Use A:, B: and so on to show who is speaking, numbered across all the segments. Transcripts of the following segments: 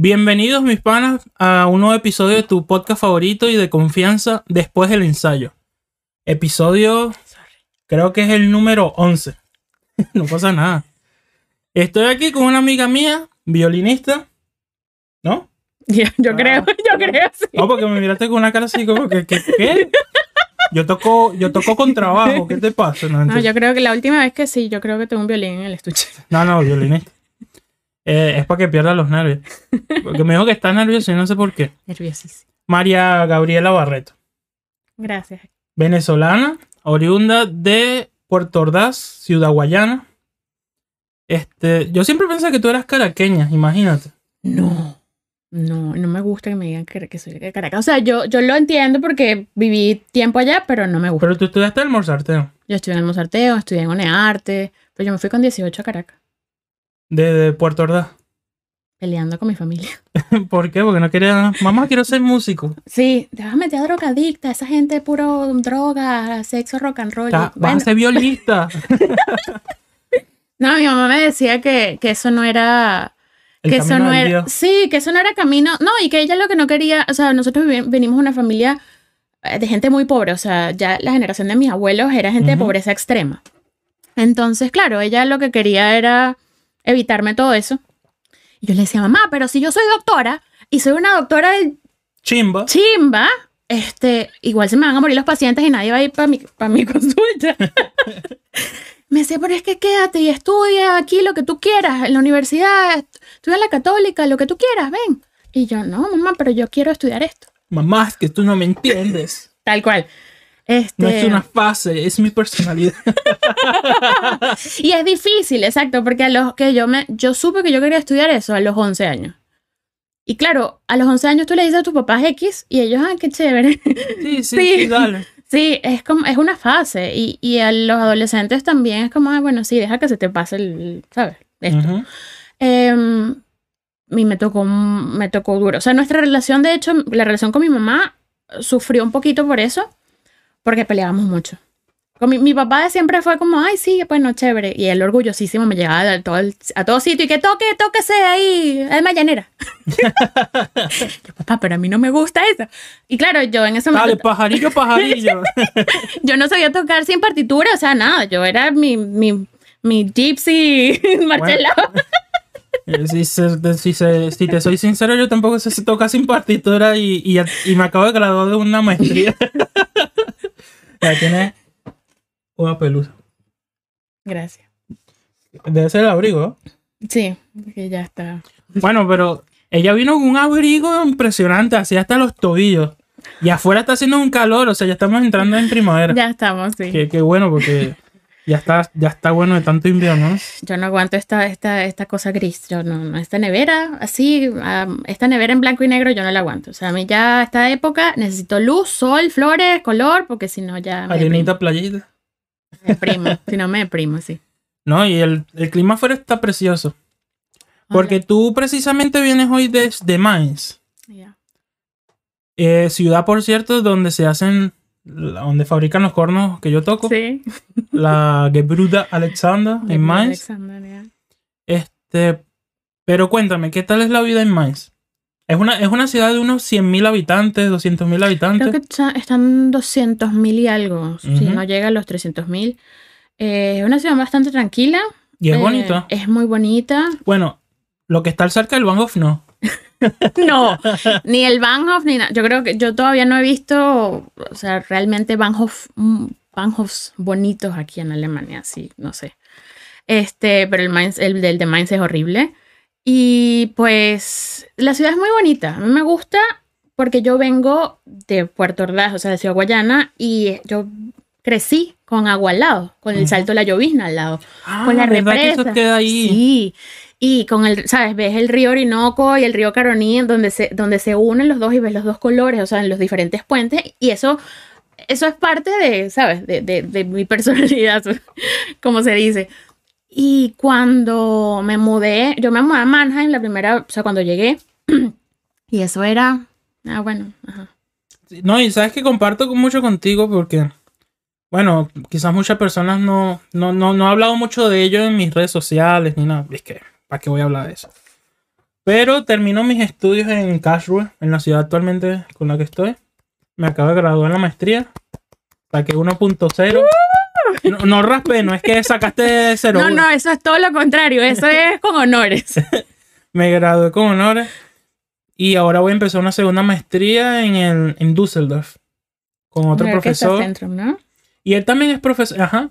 A: Bienvenidos mis panas a un nuevo episodio de tu podcast favorito y de confianza después del ensayo. Episodio, creo que es el número 11. no pasa nada. Estoy aquí con una amiga mía, violinista. ¿No?
B: Yo, yo
A: Ah,
B: creo, yo creo, sí.
A: No, porque me miraste con una cara así como que, ¿qué? Yo toco, yo toco con trabajo, ¿qué te pasa? No,
B: No,
A: entonces-
B: yo creo que la última vez que sí, yo creo que tengo un violín en el estuche.
A: no, no, violinista. Eh, es para que pierda los nervios. Porque me dijo que está nervioso y no sé por qué.
B: Nerviosísimo.
A: María Gabriela Barreto.
B: Gracias.
A: venezolana, oriunda de Puerto Ordaz, Ciudad Guayana. Este, yo siempre pensé que tú eras caraqueña, imagínate.
B: No. No, no me gusta que me digan que, que soy de Caracas. O sea, yo, yo lo entiendo porque viví tiempo allá, pero no me gusta.
A: Pero tú estudiaste el Mozarteo.
B: Yo estudié en el Mozarteo, estudié en Onearte, pero yo me fui con 18 a Caracas,
A: De, Puerto Ordaz.
B: peleando con mi familia.
A: ¿Por qué? Porque no quería. Mamá, quiero ser músico.
B: Sí, te vas a meter a drogadicta, esa gente puro droga, sexo, rock and roll.
A: Vas
B: bueno,
A: a ser violista.
B: no, mi mamá me decía que, que eso no era
A: El
B: que eso no era
A: Dios.
B: sí que eso no era camino no y que ella lo que no quería o sea nosotros venimos de una familia eh, de gente muy pobre o sea ya la generación de mis abuelos era gente de pobreza extrema entonces claro ella lo que quería era evitarme todo eso y yo le decía mamá pero si yo soy doctora y soy una doctora de
A: Chimba.
B: chimba este igual se me van a morir los pacientes y nadie va a ir para mi, pa' mi consulta me decía, pero es que quédate y estudia aquí lo que tú quieras, en la universidad, estudia en la católica, lo que tú quieras, ven. Y yo, no, mamá, pero yo quiero estudiar esto.
A: Mamá, es que tú no me entiendes.
B: Tal cual. Este,
A: No es una fase, es mi personalidad.
B: Y es difícil, exacto, porque a los que yo me, yo supe que yo quería estudiar eso a los 11 años. Y claro, a los 11 años tú le dices a tus papás X y ellos, ah, qué chévere.
A: Sí, sí,
B: Sí.
A: sí, dale.
B: Sí, es como, es una fase. Y, y a los adolescentes también es como, ah, bueno, sí, deja que se te pase el, ¿sabes? Esto.
A: Ujú.
B: Em, y me tocó, me tocó duro. O sea, nuestra relación, de hecho, la relación con mi mamá sufrió un poquito por eso, porque peleábamos mucho. Con mi, mi papá siempre fue como, ay, sí, bueno, chévere. Y él orgullosísimo me llevaba a todo, el- a todo sitio y que toque, tóquese ahí, además llanera. Yo, papá, pero a mí no me gusta eso. Y claro, yo en ese
A: Dale,
B: momento,
A: pajarillo, pajarillo.
B: yo no sabía tocar sin partitura, o sea, nada. Yo era mi, mi, mi gypsy Marcela.
A: Eh, Si, se- si, si te soy sincero, yo tampoco sé si toca sin partitura y, y, y me acabo de graduar de una maestría. Ya tiene una pelusa.
B: Gracias.
A: Debe ser el abrigo. ¿no?
B: Sí, porque ya está.
A: Bueno, pero ella vino con un abrigo impresionante, así hasta los tobillos. Y afuera está haciendo un calor, o sea, ya estamos entrando en primavera.
B: Ya estamos, sí.
A: Qué, qué bueno, porque ya está, ya está bueno de tanto invierno. ¿no?
B: Yo no aguanto esta, esta, esta cosa gris. Yo no, no, esta nevera, así, esta nevera en blanco y negro, yo no la aguanto. O sea, a mí ya esta época necesito luz, sol, flores, color, porque si no ya me
A: Arenita, playita.
B: Me deprimo. si no me deprimo, sí.
A: No, y el, el clima afuera está precioso. Porque tú precisamente vienes hoy desde Mainz.
B: Ya.
A: Eh, ciudad, por cierto, donde se hacen, la- donde fabrican los cornos que yo toco.
B: Sí.
A: La Gebruda Alexander en Mainz. Este, pero cuéntame, ¿qué tal es la vida en Mainz? Es una, es una ciudad de unos 100.000 habitantes, 200.000 habitantes.
B: Creo que está- están 200 mil y algo, si no llega a los 300 mil. Eh, es una ciudad bastante tranquila.
A: Y es
B: eh,
A: bonita.
B: Es muy bonita.
A: Bueno, lo que está cerca del Bahnhof no.
B: No, ni el Bahnhof ni nada. Yo creo que yo todavía no he visto, o sea, realmente Bahnhof, mm, Bahnhofs bonitos aquí en Alemania, sí, no sé. Este, pero el, Mainz, el de Mainz es horrible. Y pues la ciudad es muy bonita. A mí me gusta porque yo vengo de Puerto Ordaz, o sea, de Ciudad Guayana, y yo crecí con agua al lado, con el salto de la llovizna al lado.
A: Ah,
B: Con la
A: ¿verdad que eso
B: represa.
A: queda ahí?
B: Sí. Y con el, ¿sabes? Ves el río Orinoco y el río Caroní, donde se, donde se unen los dos y ves los dos colores, o sea, en los diferentes puentes. Y eso, eso es parte de, ¿sabes? De, de, de mi personalidad, como se dice. Y cuando me mudé, yo me mudé a Mannheim la primera, o sea, cuando llegué. Y eso era, ah, bueno.
A: No, y sabes que comparto mucho contigo porque, bueno, quizás muchas personas no, no, no, no he hablado mucho de ello en mis redes sociales ni nada. Es que, ¿para qué voy a hablar de eso? Pero termino mis estudios en Karlsruhe, en la ciudad actualmente con la que estoy. Me acabo de graduar en la maestría. Saqué 1.0. No, no raspé, no es que sacaste 0.
B: No, no, eso es todo lo contrario. Eso es con honores.
A: Me gradué con honores. Y ahora voy a empezar una segunda maestría en, el, en Düsseldorf. Con otro profesor.
B: Centrum, ¿no?
A: Y él también es profesor. Ajá.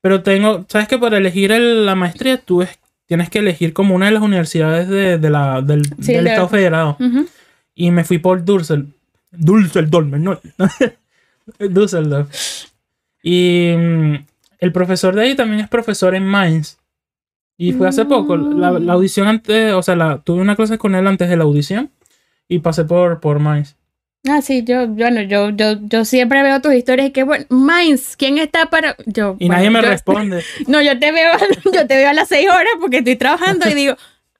A: Pero tengo. ¿Sabes que para elegir el- la maestría tú es- tienes que elegir como una de las universidades de, de la, del,
B: Sí,
A: del
B: de-
A: Estado Federado? Y me fui por Düssel. Düsseldorf, no. Düsseldorf. Y mm, el profesor de ahí también es profesor en Mainz. Y fue hace poco. La, la audición antes, o sea, la, tuve una clase con él antes de la audición. Y pasé por, por Mainz.
B: Ah, sí, yo, bueno, yo, yo, yo siempre veo tus historias y que bueno, Mainz, ¿quién está para? Yo,
A: Y
B: bueno,
A: nadie me
B: yo-
A: responde.
B: No, yo te veo, yo te veo a las seis horas porque estoy trabajando y digo,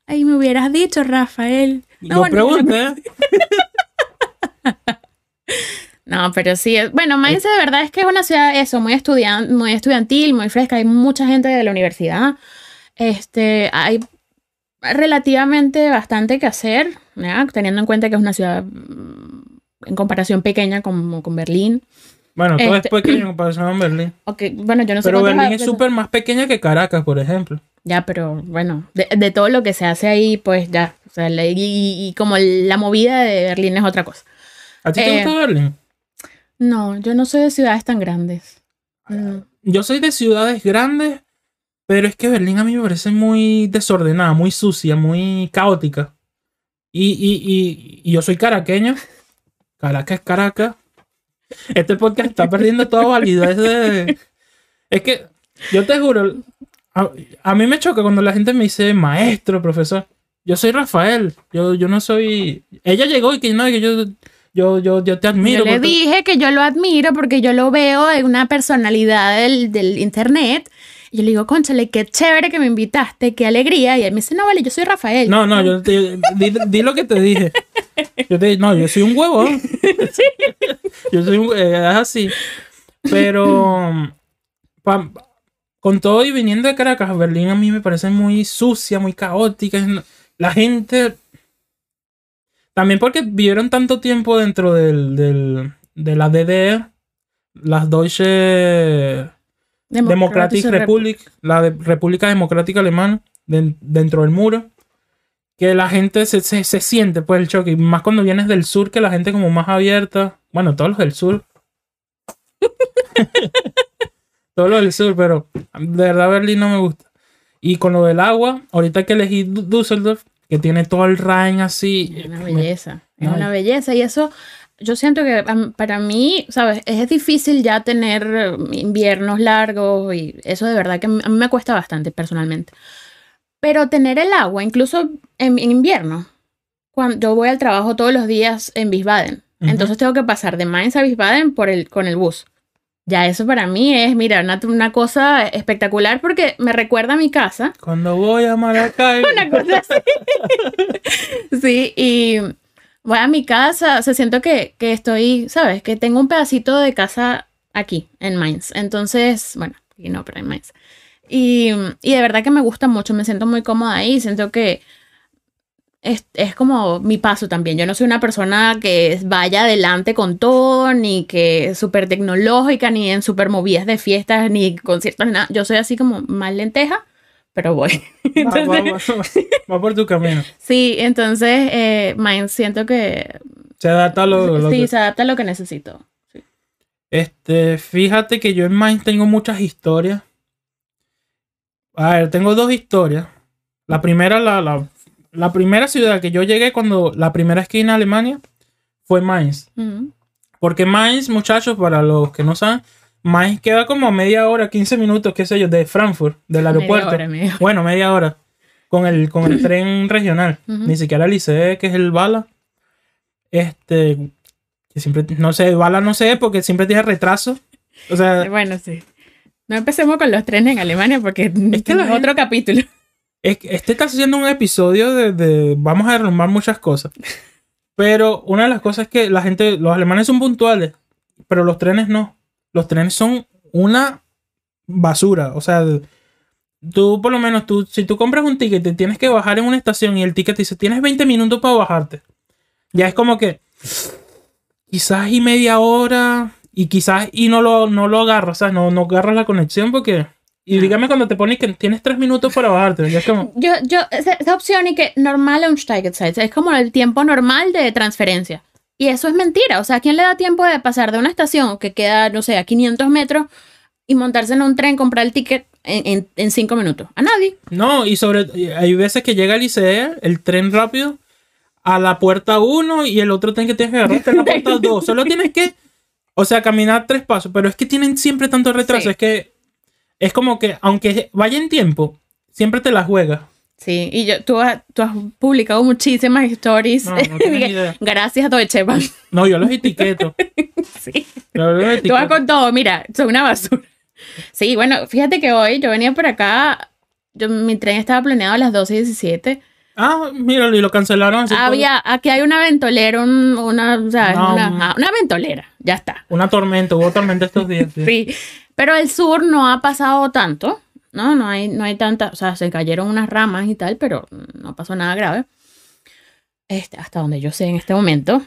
B: ay, me hubieras dicho, Rafael. No,
A: Lo
B: bueno,
A: pregunté. ¿eh?
B: No, pero sí, bueno, Mainz de verdad es que es una ciudad, eso, muy, estudian, muy estudiantil, muy fresca, hay mucha gente de la universidad, este, hay relativamente bastante que hacer, ¿ya? teniendo en cuenta que es una ciudad mm, en comparación pequeña como con Berlín.
A: Bueno, todo
B: Este-
A: es pequeño en comparación con Berlín.
B: Ok, bueno, yo no
A: Pero Berlín es súper más pequeña que Caracas, por ejemplo.
B: Ya, pero bueno, de, de todo lo que se hace ahí, pues ya, o sea, la- y, y- como la movida de Berlín es otra cosa.
A: ¿A ti te
B: Eh,
A: gusta Berlín?
B: No, yo no soy de ciudades tan grandes. No.
A: Yo soy de ciudades grandes, pero es que Berlín a mí me parece muy desordenada, muy sucia, muy caótica. Y, y, y, y yo soy caraqueño. Caracas es Caracas. Este podcast está perdiendo toda validez de... Es que, yo te juro, a, a mí me choca cuando la gente me dice maestro, profesor. Yo soy Rafael. Yo, yo no soy... Ella llegó y que no, que yo, yo, yo, yo te admiro.
B: Yo le
A: porque-
B: dije que yo lo admiro porque yo lo veo en una personalidad del, del internet. Y yo le digo, conchale, qué chévere que me invitaste, qué alegría. Y él me dice, no, vale, yo soy Rafael.
A: No, no, yo te, di, di lo que te dije. Yo te no, yo soy un huevo. Yo soy un, eh, es así. Pero pa- con todo y viniendo de Caracas, Berlín a mí me parece muy sucia, muy caótica. La gente también porque vivieron tanto tiempo dentro del, del- de la DDR, las Deutsche Democratic
B: Rep-
A: Republic, la de- República Democrática Alemana, den- dentro del muro, que la gente se, se, se siente pues el choque, y más cuando vienes del sur, que la gente como más abierta, bueno, todos los del sur. todos los del sur, pero de verdad Berlín no me gusta. Y con lo del agua, ahorita que elegí Dü- Düsseldorf, que tiene todo el Rhein así.
B: Es una
A: me-
B: belleza, es una belleza y eso yo siento que para mí, sabes, es difícil ya tener eh, inviernos largos y eso de verdad que a mí me cuesta bastante personalmente. Pero tener el agua, incluso en, en invierno, cuando yo voy al trabajo todos los días en Wiesbaden,
A: Ujú.
B: entonces tengo que pasar de Mainz a Wiesbaden por el, con el bus. Ya eso para mí es, mira, una, una cosa espectacular porque me recuerda a mi casa
A: Cuando voy a Maracay.
B: una cosa así. sí, y voy a mi casa, o sea, siento que, que estoy, ¿sabes? Que tengo un pedacito de casa aquí, en Mainz. Entonces, bueno, aquí no, pero en Mainz. Y, y de verdad que me gusta mucho, me siento muy cómoda ahí, siento que es, es como mi paso también. Yo no soy una persona que vaya adelante con todo, ni que súper tecnológica, ni en súper movidas de fiestas, ni conciertos, ni nada. Yo soy así como más lenteja, pero voy.
A: Va, va-
B: Entonces,
A: va- va por tu camino.
B: sí, entonces eh, siento que
A: Se adapta a lo, lo
B: sí,
A: que-
B: se adapta a lo que necesito. Sí.
A: Este, fíjate que yo en Mainz tengo muchas historias. A ver, tengo dos historias. La primera, la, la, la primera ciudad que yo llegué cuando la primera esquina de Alemania fue Mainz. Porque Mainz, muchachos, para los que no saben, Mainz queda como a media hora, 15 minutos, qué sé yo, de Frankfurt, del
B: Media
A: aeropuerto.
B: hora, media hora.
A: Bueno, media hora. Con el, con el tren regional. Ni siquiera el ICE, que es el Bala. Este. Que siempre. No sé, Bala no sé, porque siempre tiene retraso. O sea,
B: Bueno, sí. No empecemos con los trenes en Alemania porque es
A: que gente-
B: otro capítulo.
A: es que este está haciendo un episodio de, de- Vamos a derrumbar muchas cosas. Pero una de las cosas es que la gente. Los alemanes son puntuales. Pero los trenes no. Los trenes son una basura. O sea. tú por lo menos, tú, si tú compras un ticket, te tienes que bajar en una estación y el ticket te dice, tienes 20 minutos para bajarte. Ya es como que quizás y media hora y quizás y no lo, no lo agarras, o sea, no, no agarras la conexión porque... Y dígame cuando te pones que tienes tres minutos para bajarte. Ya es como,
B: Yo, yo, esa, esa opción y que normal Umsteigezeit es como el tiempo normal de transferencia. Y eso es mentira. O sea, ¿a quién le da tiempo de pasar de una estación que queda, no sé, a 500 metros y montarse en un tren, comprar el ticket en, en, en cinco minutos? A nadie.
A: No, y sobre hay veces que llega el ICE, el tren rápido, a la puerta 1 y el otro tren que tienes que agarrar está en la puerta 2. Solo tienes que, o sea, caminar tres pasos, pero es que tienen siempre tanto retraso,
B: Sí.
A: es que es como que aunque vaya en tiempo, siempre te la juegas.
B: Sí, y yo, tú, has, tú has publicado muchísimas stories.
A: No, no idea.
B: Gracias, Deutsche Bank.
A: No, yo los etiqueto.
B: Sí.
A: Yo los
B: Tú vas con todo, mira, son una basura. Sí, bueno, fíjate que hoy yo venía por acá, yo, mi tren estaba planeado a las 12 y 17.
A: Ah, mira, y lo cancelaron. así
B: Había, aquí hay una ventolera, un- una, o sea,
A: No,
B: una, ah, una ventolera, ya está.
A: todo. Una tormenta, hubo tormenta estos días. sí.
B: Sí, pero el sur no ha pasado tanto, ¿no? No hay, no hay tanta, o sea, se cayeron unas ramas y tal, pero no pasó nada grave. Este, hasta donde yo sé en este momento.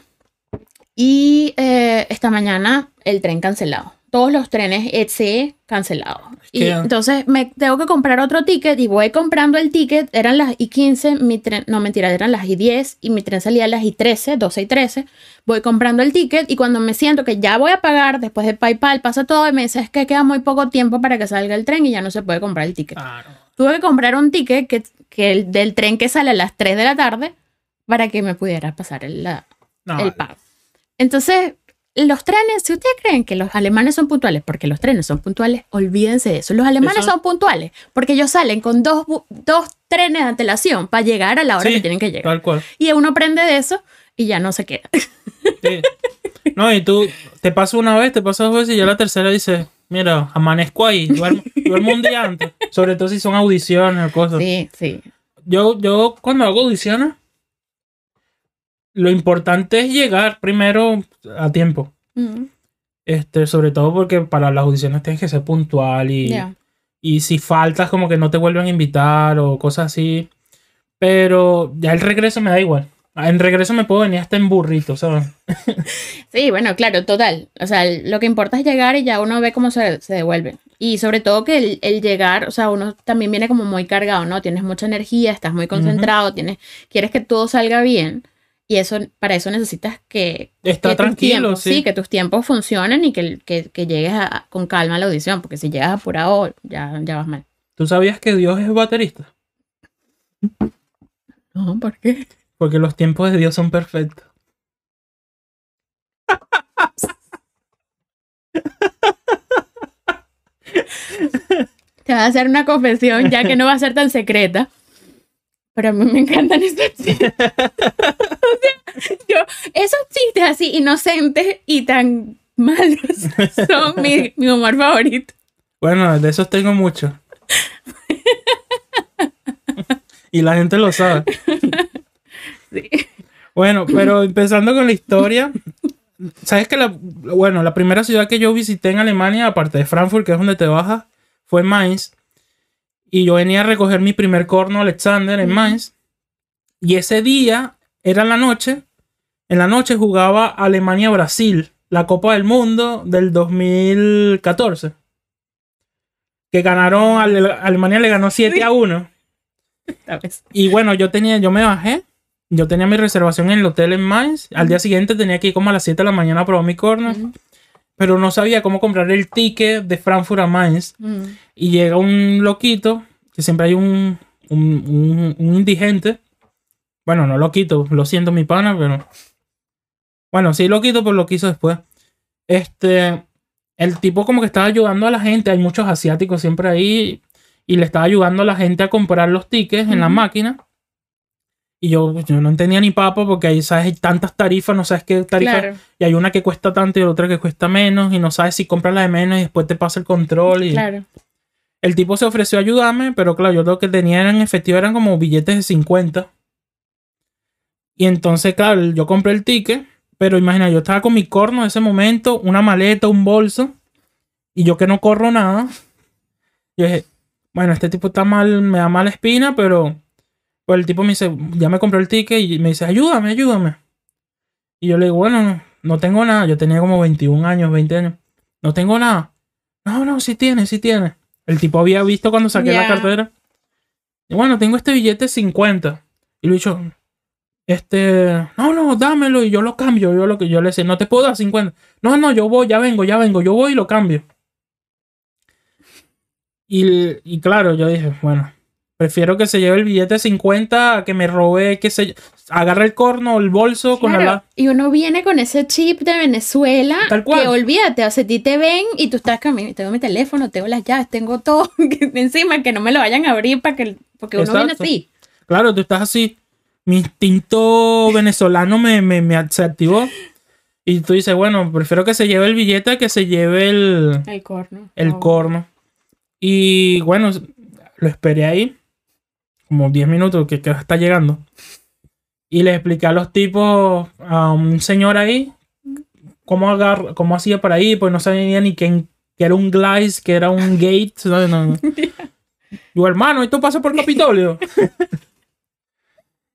B: Y eh, esta mañana el tren cancelado. Todos los trenes ETC cancelados. Y entonces me tengo que comprar otro ticket y voy comprando el ticket. Eran las y 15, mi tren, no mentira, eran las y 10 y mi tren salía a las y 13, 12 y 13. Voy comprando el ticket y cuando me siento que ya voy a pagar, después de PayPal pasa todo y me dice es que queda muy poco tiempo para que salga el tren y ya no se puede comprar el ticket.
A: Claro.
B: Tuve que comprar un ticket que, que el, del tren que sale a las 3 de la tarde para que me pudiera pasar el, la-
A: No,
B: el pago. Entonces, los trenes, si ustedes creen que los alemanes son puntuales, porque los trenes son puntuales, olvídense de eso. Los alemanes
A: Eso-
B: son puntuales porque ellos salen con dos, dos trenes de antelación para llegar a la hora
A: Sí,
B: que tienen que llegar.
A: Tal cual.
B: Y uno aprende de eso y ya no se queda.
A: Sí. No, y tú te pasa una vez, te pasa dos veces y ya la tercera dices, mira, amanezco ahí, duermo, duermo un día antes. Sobre todo si son audiciones o cosas.
B: Sí, sí.
A: Yo, yo cuando hago audiciones, lo importante es llegar primero a tiempo. Este, sobre todo porque para las audiciones tienes que ser puntual y, y si faltas como que no te vuelven a invitar o cosas así. Pero ya el regreso me da igual. En regreso me puedo venir hasta en burrito, ¿sabes?
B: Sí, bueno, claro, total. O sea, lo que importa es llegar y ya uno ve cómo se, se devuelve. Y sobre todo que el, el llegar, o sea, uno también viene como muy cargado, ¿no? Tienes mucha energía, estás muy concentrado, tienes, quieres que todo salga bien. Y eso, para eso necesitas que,
A: Está
B: que
A: tranquilo,
B: tiempos-
A: sí.
B: que tus tiempos funcionen y que, que, que llegues a- con calma a la audición, porque si llegas apurado, ya, ya vas mal.
A: ¿Tú sabías que Dios es baterista?
B: No, ¿por qué?
A: Porque los tiempos de Dios son perfectos.
B: Te voy a hacer una confesión, ya que no va a ser tan secreta. Pero a mí me encantan esos chistes. O sea, yo, esos chistes así inocentes y tan malos son mi, mi humor favorito.
A: Bueno, de esos tengo muchos. y la gente lo sabe.
B: Sí.
A: Bueno, pero empezando con la historia. ¿Sabes que la, bueno, la primera ciudad que yo visité en Alemania, aparte de Frankfurt, que es donde te bajas, fue Mainz. Y yo venía a recoger mi primer corno Alexander en. Mainz. Y ese día, era en la noche, en la noche jugaba Alemania-Brasil, la Copa del Mundo del 2014. Que ganaron, Ale- Alemania le ganó 7
B: Sí.
A: a 1.
B: ¿Sabes?
A: Y bueno, yo tenía, yo me bajé. Yo tenía mi reservación en el hotel en Mainz. Al día siguiente tenía que ir como a las 7 de la mañana a probar mi corner. Pero no sabía cómo comprar el ticket de Frankfurt a Mainz. Y llega un loquito, que siempre hay un, un, un- un indigente. Bueno, no loquito, lo siento mi pana, pero... Bueno, sí loquito, pero lo quiso después. Este... El tipo como que estaba ayudando a la gente. Hay muchos asiáticos siempre ahí. Y le estaba ayudando a la gente a comprar los tickets en la máquina. Y yo, yo no entendía ni papa porque ahí, ¿sabes? Hay tantas tarifas, no sabes qué tarifa.
B: Claro,
A: Y hay una que cuesta tanto y otra que cuesta menos. Y no sabes si compras la de menos y después te pasa el control. Y...
B: claro.
A: El tipo se ofreció a ayudarme, pero claro, yo lo que tenía en efectivo eran como billetes de 50. Y entonces, claro, yo compré el ticket, pero imagina, yo estaba con mi corno en ese momento, una maleta, un bolso, y yo que no corro nada. Yo dije, bueno, este tipo está mal, me da mala espina, pero pues el tipo me dice, ya me compró el ticket y me dice, ayúdame, ayúdame. Y yo le digo, bueno, no, no tengo nada. Yo tenía como 21 años, 20 años. No tengo nada. No, no, sí tiene, sí tiene. El tipo había visto cuando saqué la cartera. Y bueno, tengo este billete 50. Y le he dicho, este, no, no, dámelo y yo lo cambio. Yo lo que yo le decía, no te puedo dar 50. No, no, yo voy, ya vengo, ya vengo, yo voy y lo cambio. Y, y claro, yo dije, bueno, prefiero que se lleve el billete 50 a que me robe, que se agarre el corno el bolso con
B: Claro,
A: la...
B: Y uno viene con ese chip de Venezuela.
A: Tal cual.
B: Que olvídate, o sea, a ti te ven y tú estás conmigo. Tengo mi teléfono, tengo las llaves, tengo todo encima, que no me lo vayan a abrir para que. Porque uno viene
A: Exacto.
B: así.
A: Claro, tú estás así. Mi instinto venezolano me, me, me se activó. Y tú dices, bueno, prefiero que se lleve el billete a que se lleve el,
B: El corno.
A: el
B: No.
A: corno. Y bueno, lo esperé ahí. Como 10 minutos que, que está llegando. Y le expliqué a los tipos, a un señor ahí, cómo, agar, cómo hacía para ahí. Pues no sabía ni que, que era un glice, que era un gate. No, no. Yo, hermano, esto pasa por Capitolio.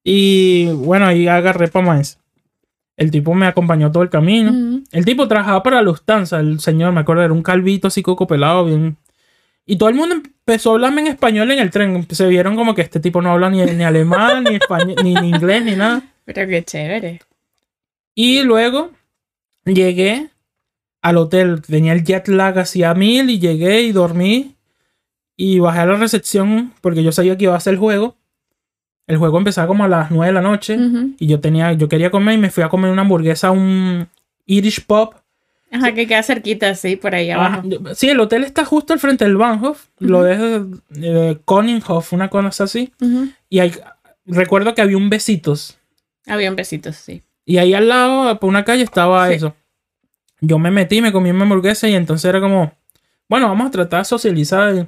A: y bueno, ahí agarré para más. El tipo me acompañó todo el camino. El tipo trabajaba para Lufthansa, el señor, me acuerdo, era un calvito así coco pelado, bien. Y todo el mundo empezó a hablarme en español en el tren. Se vieron como que este tipo no habla ni, ni alemán, ni español, ni, ni inglés, ni nada.
B: Pero qué chévere.
A: Y luego llegué al hotel. Tenía el jet lag hacia mil y llegué y dormí. Y bajé a la recepción porque yo sabía que iba a ser el juego. El juego empezaba como a las 9 de la noche. Y yo tenía, yo quería comer y me fui a comer una hamburguesa, a un Irish Pop.
B: Ajá, que queda cerquita, sí, por ahí abajo.
A: Ajá. Sí, el hotel está justo al frente del Bahnhof. Lo es eh, una cosa así. Y hay, recuerdo que había un besitos.
B: Habían besitos, sí.
A: Y ahí al lado, por una calle, estaba
B: Sí.
A: eso. Yo me metí, me comí mi hamburguesa y entonces era como, bueno, vamos a tratar de socializar.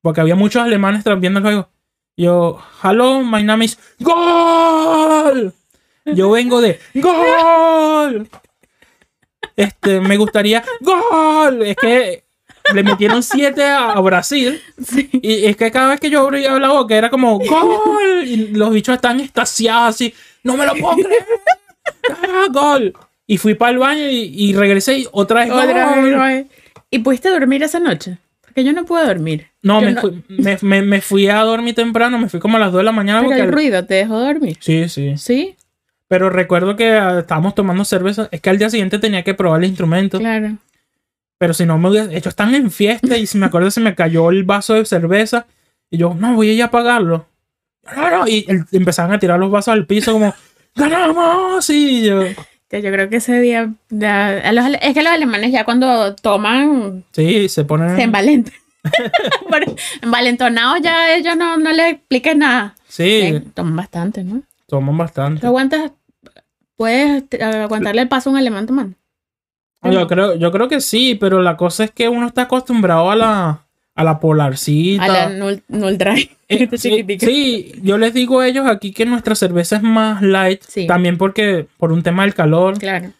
A: Porque había muchos alemanes viendo el juego. Yo, hello, my name is GOL. Yo vengo de GOL. Este, me gustaría GOL. Es que le metieron 7 a, a Brasil.
B: Sí.
A: Y es que cada vez que yo abría la boca era como ¡Gol! Y los bichos están extasiados así. ¡No me lo puedo creer! ¡Ah, ¡Gol! Y fui para el baño y, y regresé y otra vez
B: Otra
A: ¡gol!
B: vez. ¿Y pudiste dormir esa noche? Porque yo no pude dormir.
A: No, me, Fui, me, me- me fui a dormir temprano, me fui como a las 2 de la mañana.
B: Pero
A: Porque
B: el ruido te dejó dormir.
A: Sí, sí.
B: Sí,
A: Pero recuerdo que ah, estábamos tomando cerveza. Es que al día siguiente tenía que probar el instrumento.
B: claro.
A: Pero si no me hubiera hecho, están en fiesta y si me acuerdo se me cayó el vaso de cerveza y yo, no, voy a ir a apagarlo. No, no, y el- empezaban a tirar los vasos al piso como, ¡ganamos! Y yo,
B: Que yo creo que ese día. a los es que los alemanes ya cuando toman
A: sí, se ponen...
B: se envalentan. Envalentonados ya ellos no, no les expliquen nada.
A: Sí,
B: Toman bastante, ¿no?
A: toman bastante.
B: ¿Tú aguantas? ¿Puedes aguantarle el paso a un alemán tomando?
A: Yo creo, yo creo que sí, pero la cosa es que uno está acostumbrado a la, a la polarcita.
B: A la null, null dry.
A: Eh, sí, sí, yo les digo a ellos aquí que nuestra cerveza es más light,
B: Sí.
A: también porque por un tema del calor.
B: Claro.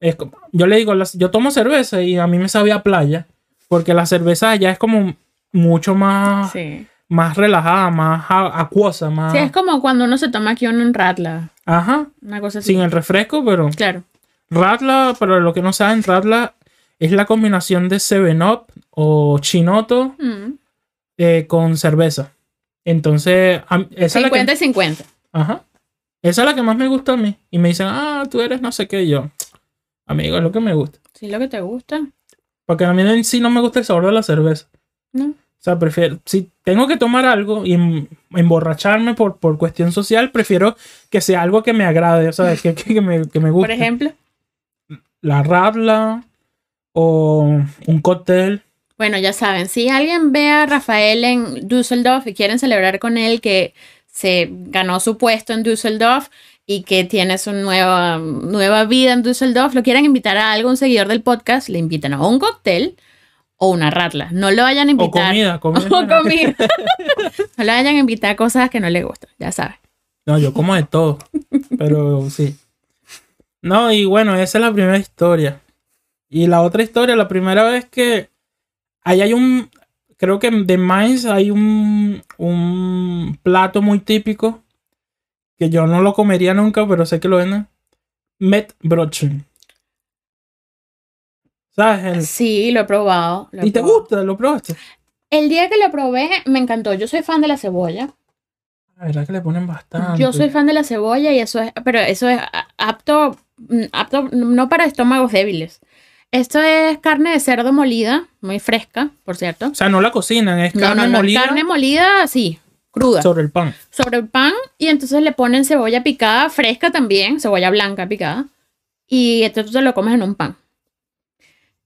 A: Es yo le digo, las- yo tomo cerveza y a mí me sabía a playa, porque la cerveza allá es como mucho más,
B: Sí.
A: más relajada, más acuosa, más...
B: Sí, es como cuando uno se toma aquí un ratla.
A: Ajá,
B: Una cosa así.
A: sin el refresco, pero
B: Claro.
A: Radla, para los que no saben, Radla es la combinación de 7-Up o Chinoto
B: Mm.
A: eh, con cerveza. Entonces, esa es la
B: 50
A: que,
B: y 50.
A: ajá, esa es la que más me gusta a mí. Y me dicen, ah, tú eres no sé qué, Y yo. Amigo, es lo que me gusta.
B: Sí, lo que te gusta.
A: Porque a mí en sí no me gusta el sabor de la cerveza.
B: ¿No?
A: O sea, prefiero, si tengo que tomar algo y em- emborracharme por, por cuestión social, prefiero que sea algo que me agrade, o sea, que, que, que me, que me guste.
B: Por ejemplo.
A: La radla o un cóctel.
B: Bueno, ya saben, si alguien ve a Rafael en Düsseldorf y quieren celebrar con él que se ganó su puesto en Düsseldorf y que tiene su nueva, nueva vida en Düsseldorf, lo quieren invitar a algo, un seguidor del podcast, le invitan a un cóctel o una ratla. No lo vayan a
A: O comida, comida.
B: O comida. no le vayan a invitar a cosas que no le gustan, ya sabes.
A: No, yo como de todo. Pero sí. No, y bueno, esa es la primera historia. Y la otra historia, la primera vez que ahí hay un. creo que de Mainz hay un, un plato muy típico que yo no lo comería nunca, pero sé que lo venden. Met Brochen. ¿Sabes? El-
B: Sí, lo he probado. lo he
A: ¿Y te gusta? ¿Lo probaste?
B: El día que lo probé, me encantó. Yo soy fan de la cebolla.
A: La verdad que le ponen bastante.
B: Yo soy fan de la cebolla y eso es, pero eso es apto, mm, apto no para estómagos débiles. Esto es carne de cerdo molida, muy fresca, por cierto.
A: O sea, no la cocinan, es carne
B: no, no,
A: molida
B: carne molida, sí, cruda.
A: sobre el pan.
B: sobre el pan y entonces le ponen cebolla picada, fresca también, cebolla blanca picada. Y entonces te lo comes en un pan.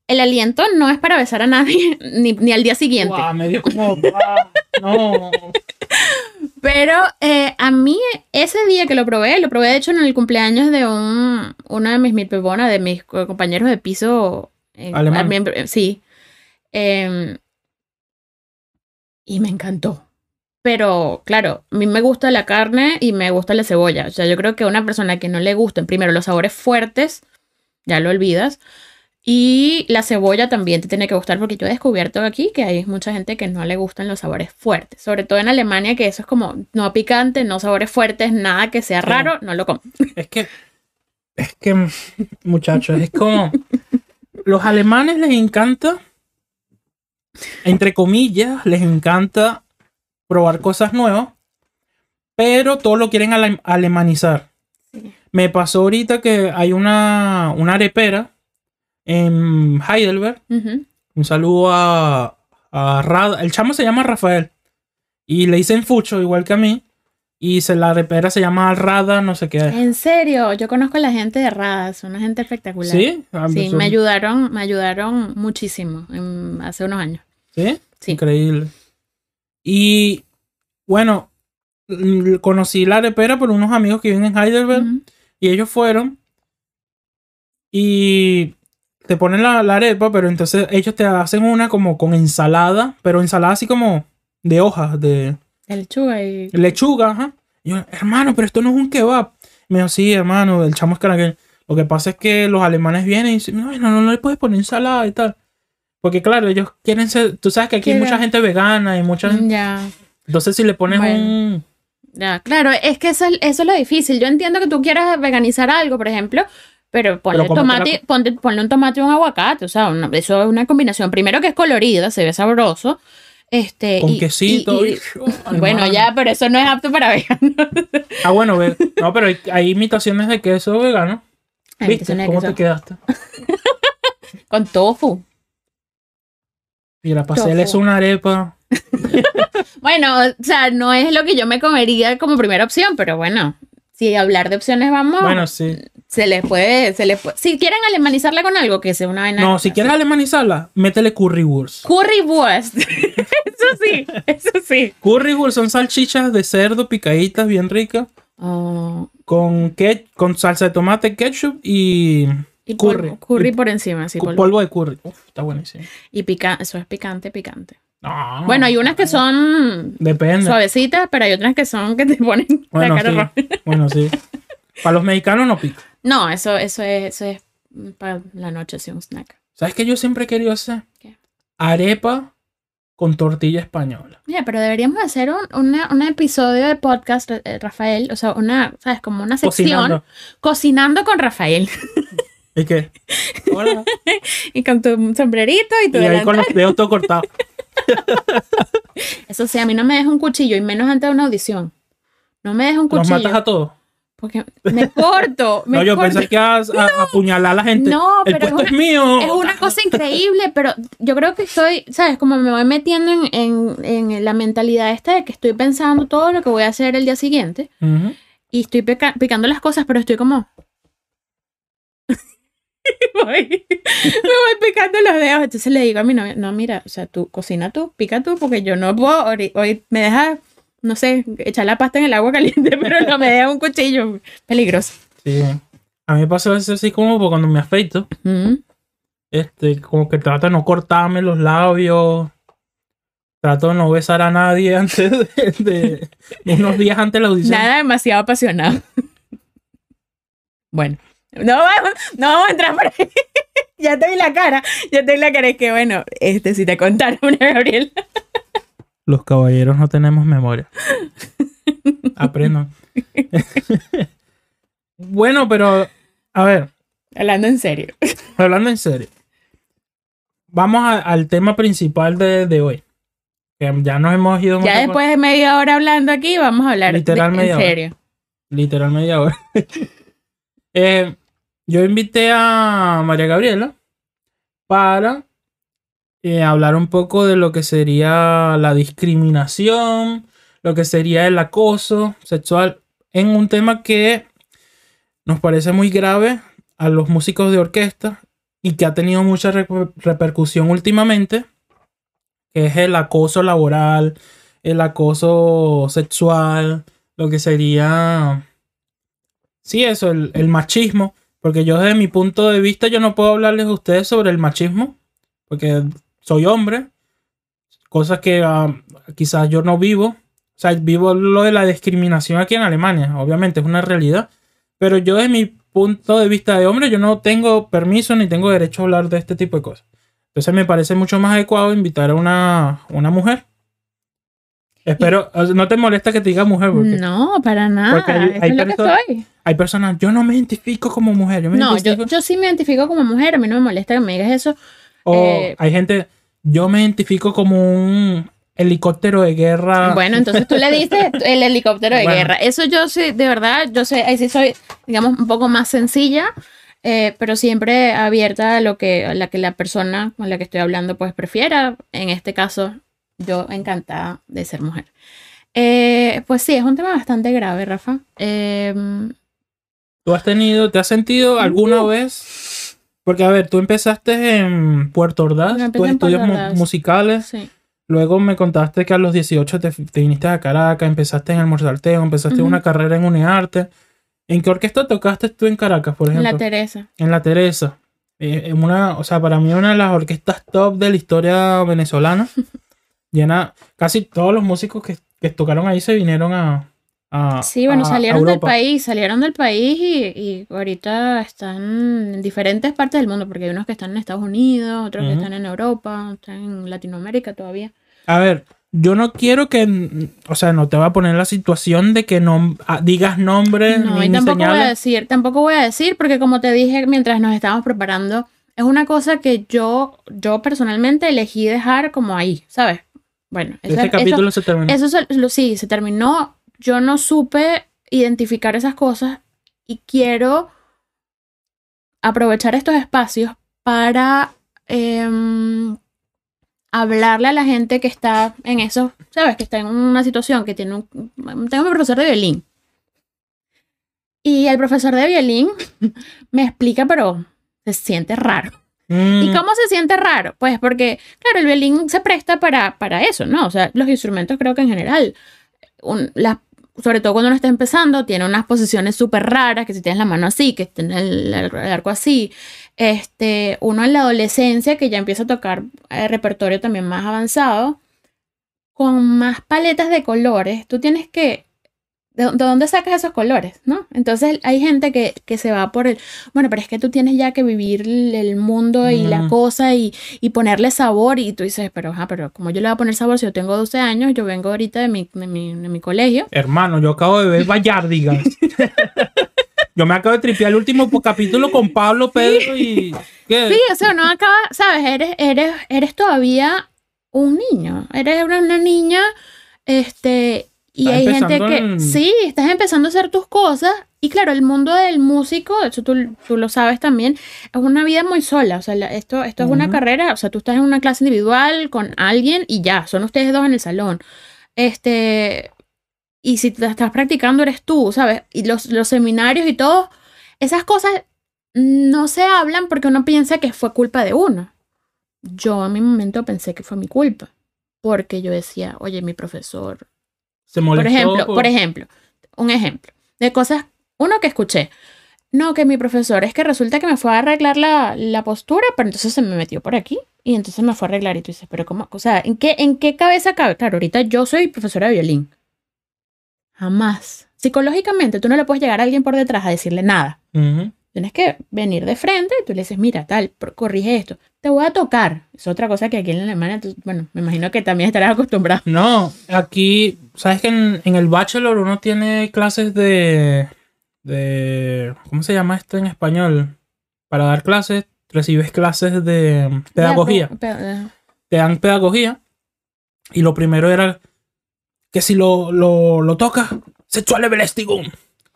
B: El aliento no es para besar a nadie, ni, ni al día siguiente.
A: Guau, me dio como. no.
B: Pero eh, a mí, ese día que lo probé, lo probé de hecho en el cumpleaños de un, uno de mis mitbewohner, de mis co- compañeros de piso. eh,
A: Alemán.
B: eh, sí. Em, y me encantó. Pero, claro, a mí me gusta la carne y me gusta la cebolla. O sea, yo creo que a una persona que no le gusten, primero, los sabores fuertes, ya lo olvidas. Y la cebolla también te tiene que gustar porque yo he descubierto aquí que hay mucha gente que no le gustan los sabores fuertes. Sobre todo en Alemania, que eso es como no picante, no sabores fuertes, nada que sea raro, no lo como.
A: Es que. Es que, muchachos, es como. Los alemanes les encanta. Entre comillas, les encanta probar cosas nuevas. Pero todo lo quieren ale- alemanizar.
B: Sí.
A: Me pasó ahorita que hay una, una arepera en Heidelberg. Un saludo a, a Rada. El chamo se llama Rafael. Y le dicen Fucho, igual que a mí. Y se, la repera se llama Rada, no sé qué.
B: En serio, yo conozco a la gente de Radas, una gente espectacular.
A: ¿Sí? Ah,
B: Sí,
A: pues,
B: me ayudaron, me ayudaron muchísimo en- hace unos años.
A: ¿Sí?
B: Sí.
A: Increíble. Y bueno, conocí la arepera por unos amigos que viven en Heidelberg. Y ellos fueron. Y te ponen la, la arepa, pero entonces ellos te hacen una como con ensalada. Pero ensalada así como de hojas, de...
B: Lechuga y...
A: lechuga, ajá. Y yo, hermano, pero esto no es un kebab. Me dijo, sí, hermano, el chamo es caraquel. Lo que pasa es que los alemanes vienen y dicen, no, no, no le puedes poner ensalada y tal. Porque claro, ellos quieren ser, tú sabes que aquí hay mucha gente vegana y mucha
B: Ya.
A: Entonces si le pones
B: Bueno.
A: un...
B: Ya, claro, es que eso, eso es lo difícil. Yo entiendo que tú quieras veganizar algo, por ejemplo, pero ponle
A: Pero
B: tomate, ponte- ponle un tomate y un aguacate, o sea, una- eso es una combinación. Primero que es colorida, se ve sabroso. Este,
A: Con
B: y-
A: quesito.
B: y-
A: y-
B: y- bueno, ya, pero eso no es apto para veganos.
A: Ah, bueno. No, pero hay, hay imitaciones de queso vegano.
B: Hay
A: ¿Viste? ¿Cómo
B: queso.
A: te quedaste?
B: Con tofu.
A: Mira, para hacerle
B: Tofu.
A: una arepa.
B: Bueno, o sea, no es lo que yo me comería como primera opción, pero bueno, si hablar de opciones vamos,
A: Bueno, sí.
B: Se les puede, se les puede. Si quieren alemanizarla con algo, que sea una vaina.
A: No, si quieres alemanizarla, métele currywurst.
B: Currywurst. eso sí, eso sí.
A: Currywurst son salchichas de cerdo picaditas bien ricas.
B: Oh,
A: Con, que, con salsa de tomate, ketchup y
B: y
A: Curry.
B: polvo- curry
A: Y-
B: por encima, sí, polvo.
A: polvo de curry. Uf, está buenísimo.
B: Y pica, eso es picante, picante.
A: No,
B: bueno, hay unas que son
A: Depende.
B: suavecitas, pero hay otras que son que te ponen
A: Bueno,
B: la cara
A: sí.
B: roja.
A: Bueno, sí. Para los mexicanos no pica.
B: No, eso, eso es, eso es para la noche, sí, un snack.
A: ¿Sabes qué yo siempre he querido hacer?
B: ¿Qué?
A: Arepa con tortilla española.
B: Mira, pero deberíamos hacer un, una- un episodio de podcast, eh, Rafael, o sea, una, ¿sabes? Como una sección.
A: Cocinando.
B: Cocinando con Rafael.
A: ¿Y qué? Hola.
B: y con tu sombrerito y tu
A: Y ahí con los dedos todo cortados.
B: Eso sí, a mí no me deja un cuchillo, y menos antes de una audición. No me deja un cuchillo.
A: matas a todos.
B: Porque me corto. Me
A: No, yo
B: corto.
A: pensé que ibas a, a apuñalar a la gente.
B: No,
A: El
B: pero es
A: puesto es,
B: una-
A: mío.
B: Es una cosa increíble, pero yo creo que estoy, ¿sabes? Como me voy metiendo en, en- en la mentalidad esta de que estoy pensando todo lo que voy a hacer el día siguiente y estoy pica- picando las cosas, pero estoy como... Voy- me voy picando los dedos. Entonces le digo a mi novia, no, mira, o sea, tú cocina tú, pica tú, porque yo no puedo, hoy, hoy me deja, no sé, echar la pasta en el agua caliente, pero no me deja un cuchillo. Peligroso.
A: Sí. A mí me pasa a veces así como cuando me afeito. Este, como que trato de no cortarme los labios. Trato de no besar a nadie antes de, de- unos días antes de la audición.
B: Nada demasiado apasionado. bueno, no vamos, no vamos a entrar por ahí. ya te vi la cara, ya te vi la cara. Es que bueno, este, si te contaron, Gabriel.
A: Los caballeros no tenemos memoria. Aprendan. bueno, pero, a ver,
B: Hablando en serio.
A: hablando en serio. Vamos a- al tema principal de, de hoy. Que ya nos hemos ido
B: Ya
A: por-
B: después de media hora hablando aquí, vamos a hablar de-
A: Literal media
B: en
A: hora.
B: serio.
A: literal media hora. Eh, yo invité a María Gabriela para eh, hablar un poco de lo que sería la discriminación, lo que sería el acoso sexual, en un tema que nos parece muy grave a los músicos de orquesta y que ha tenido mucha reper- repercusión últimamente, que es el acoso laboral, el acoso sexual, lo que sería Sí, eso, el, el machismo. Porque yo desde mi punto de vista, yo no puedo hablarles a ustedes sobre el machismo. Porque soy hombre. Cosas que ah, quizás yo no vivo. O sea, vivo lo de la discriminación aquí en Alemania. Obviamente es una realidad. Pero yo desde mi punto de vista de hombre, yo no tengo permiso ni tengo derecho a hablar de este tipo de cosas. Entonces me parece mucho más adecuado invitar a una, una mujer. Espero, no te molesta que te diga mujer, porque
B: No, para nada.
A: Porque hay- hay
B: es lo que
A: perso-
B: soy.
A: hay personas, yo no me identifico como mujer, yo me
B: No, yo, yo sí me identifico como mujer. A mí no me molesta que me digas eso.
A: O
B: eh,
A: hay gente, yo me identifico como un helicóptero de guerra.
B: Bueno, entonces tú le dices el helicóptero de
A: Bueno.
B: guerra. Eso yo sí, de verdad, yo sé, ahí sí soy, digamos, un poco más sencilla, eh, pero siempre abierta a lo que, a la que la persona con la que estoy hablando pues prefiera. En este caso, yo encantada de ser mujer. Eh, pues sí, es un tema bastante grave, Rafa. Eh,
A: ¿Tú has tenido, te has sentido alguna vez? Porque, a ver, tú empezaste en Puerto Ordaz, tus
B: en Puerto
A: estudios mu- musicales.
B: sí.
A: Luego me contaste que a los 18 te, te viniste a Caracas, empezaste en el Mozarteo, empezaste una carrera en UNEARTE. ¿En qué orquesta tocaste tú en Caracas, por ejemplo?
B: La Teresa.
A: en La Teresa. Eh, en una, o sea, para mí una de las orquestas top de la historia venezolana. Llena, casi todos los músicos que, que tocaron ahí se vinieron a, a-
B: Sí, bueno,
A: a- a
B: salieron del país, salieron del país y, y ahorita están en diferentes partes del mundo, porque hay unos que están en Estados Unidos, otros que
A: Ujú.
B: están en Europa, están en Latinoamérica todavía.
A: A ver, yo no quiero que, o sea, no te va a poner la situación de que no ah, digas nombres
B: No,
A: ni,
B: y tampoco voy a
A: señales.
B: decir, tampoco voy a decir, porque como te dije mientras nos estábamos preparando, es una cosa que yo, yo personalmente elegí dejar como ahí, ¿sabes? Bueno, eso,
A: Este
B: eso-
A: capítulo se terminó.
B: Eso lo- sí, se terminó. Yo no supe identificar esas cosas y quiero aprovechar estos espacios para em, hablarle a la gente que está en eso, ¿sabes? Que está en una situación que tiene un... Tengo mi profesor de violín. Y el profesor de violín me explica, pero se siente raro.
A: Mm,
B: ¿Y cómo se siente raro? Pues porque, claro, el violín se presta para, para eso, ¿no? O sea, los instrumentos creo que en general, un- las- sobre todo cuando uno está empezando, tiene unas posiciones súper raras, que si tienes la mano así, que tienes el, arco así. Este, uno en la adolescencia que ya empieza a tocar eh, repertorio también más avanzado, con más paletas de colores, tú tienes que... ¿De, de dónde sacas esos colores? ¿No? Entonces hay gente que, que se va por el, bueno, pero es que tú tienes ya que vivir el mundo y la cosa y, y ponerle sabor y tú dices, pero, ajá, pero como yo le voy a poner sabor si yo tengo 12 años, yo vengo ahorita de mi, de mi, de mi colegio.
A: Hermano, yo acabo de ver Bayardigans. yo me acabo de tripear el último capítulo con Pablo, Pedro y... ¿qué?
B: Sí, o sea, no acaba, sabes, eres, eres, eres todavía un niño, eres una, una niña, este, y hay gente que,
A: en-
B: sí, estás empezando a hacer tus cosas, y claro, el mundo del músico, eso tú, tú lo sabes también, es una vida muy sola, o sea, esto, esto es una carrera, o sea, tú estás en una clase individual con alguien y ya, son ustedes dos en el salón, este, y si te estás practicando eres tú, ¿sabes? Y los, los seminarios y todo, esas cosas no se hablan porque uno piensa que fue culpa de uno. Yo en mi momento pensé que fue mi culpa, porque yo decía, oye, mi profesor,
A: Se
B: por ejemplo,
A: por-
B: por ejemplo, un ejemplo de cosas, uno que escuché, no, que mi profesor es que resulta que me fue a arreglar la, la postura, pero entonces se me metió por aquí y entonces me fue a arreglar y tú dices, pero ¿cómo? O sea, ¿en qué, en qué cabeza cabe? Claro, ahorita yo soy profesora de violín. Jamás. Psicológicamente tú no le puedes llegar a alguien por detrás a decirle nada.
A: Ujú.
B: Tienes que venir de frente y tú le dices, mira, tal, corrige esto. Te voy a tocar. Es otra cosa que aquí en Alemania, tú- bueno, me imagino que también estarás acostumbrado.
A: No, aquí, sabes que en, en el bachelor uno tiene clases de, de, ¿cómo se llama esto en español? Para dar clases, recibes clases de pedagogía.
B: Ya, pe- pe-
A: Te dan pedagogía y lo primero era que si lo, lo, lo tocas, sexual belästigung.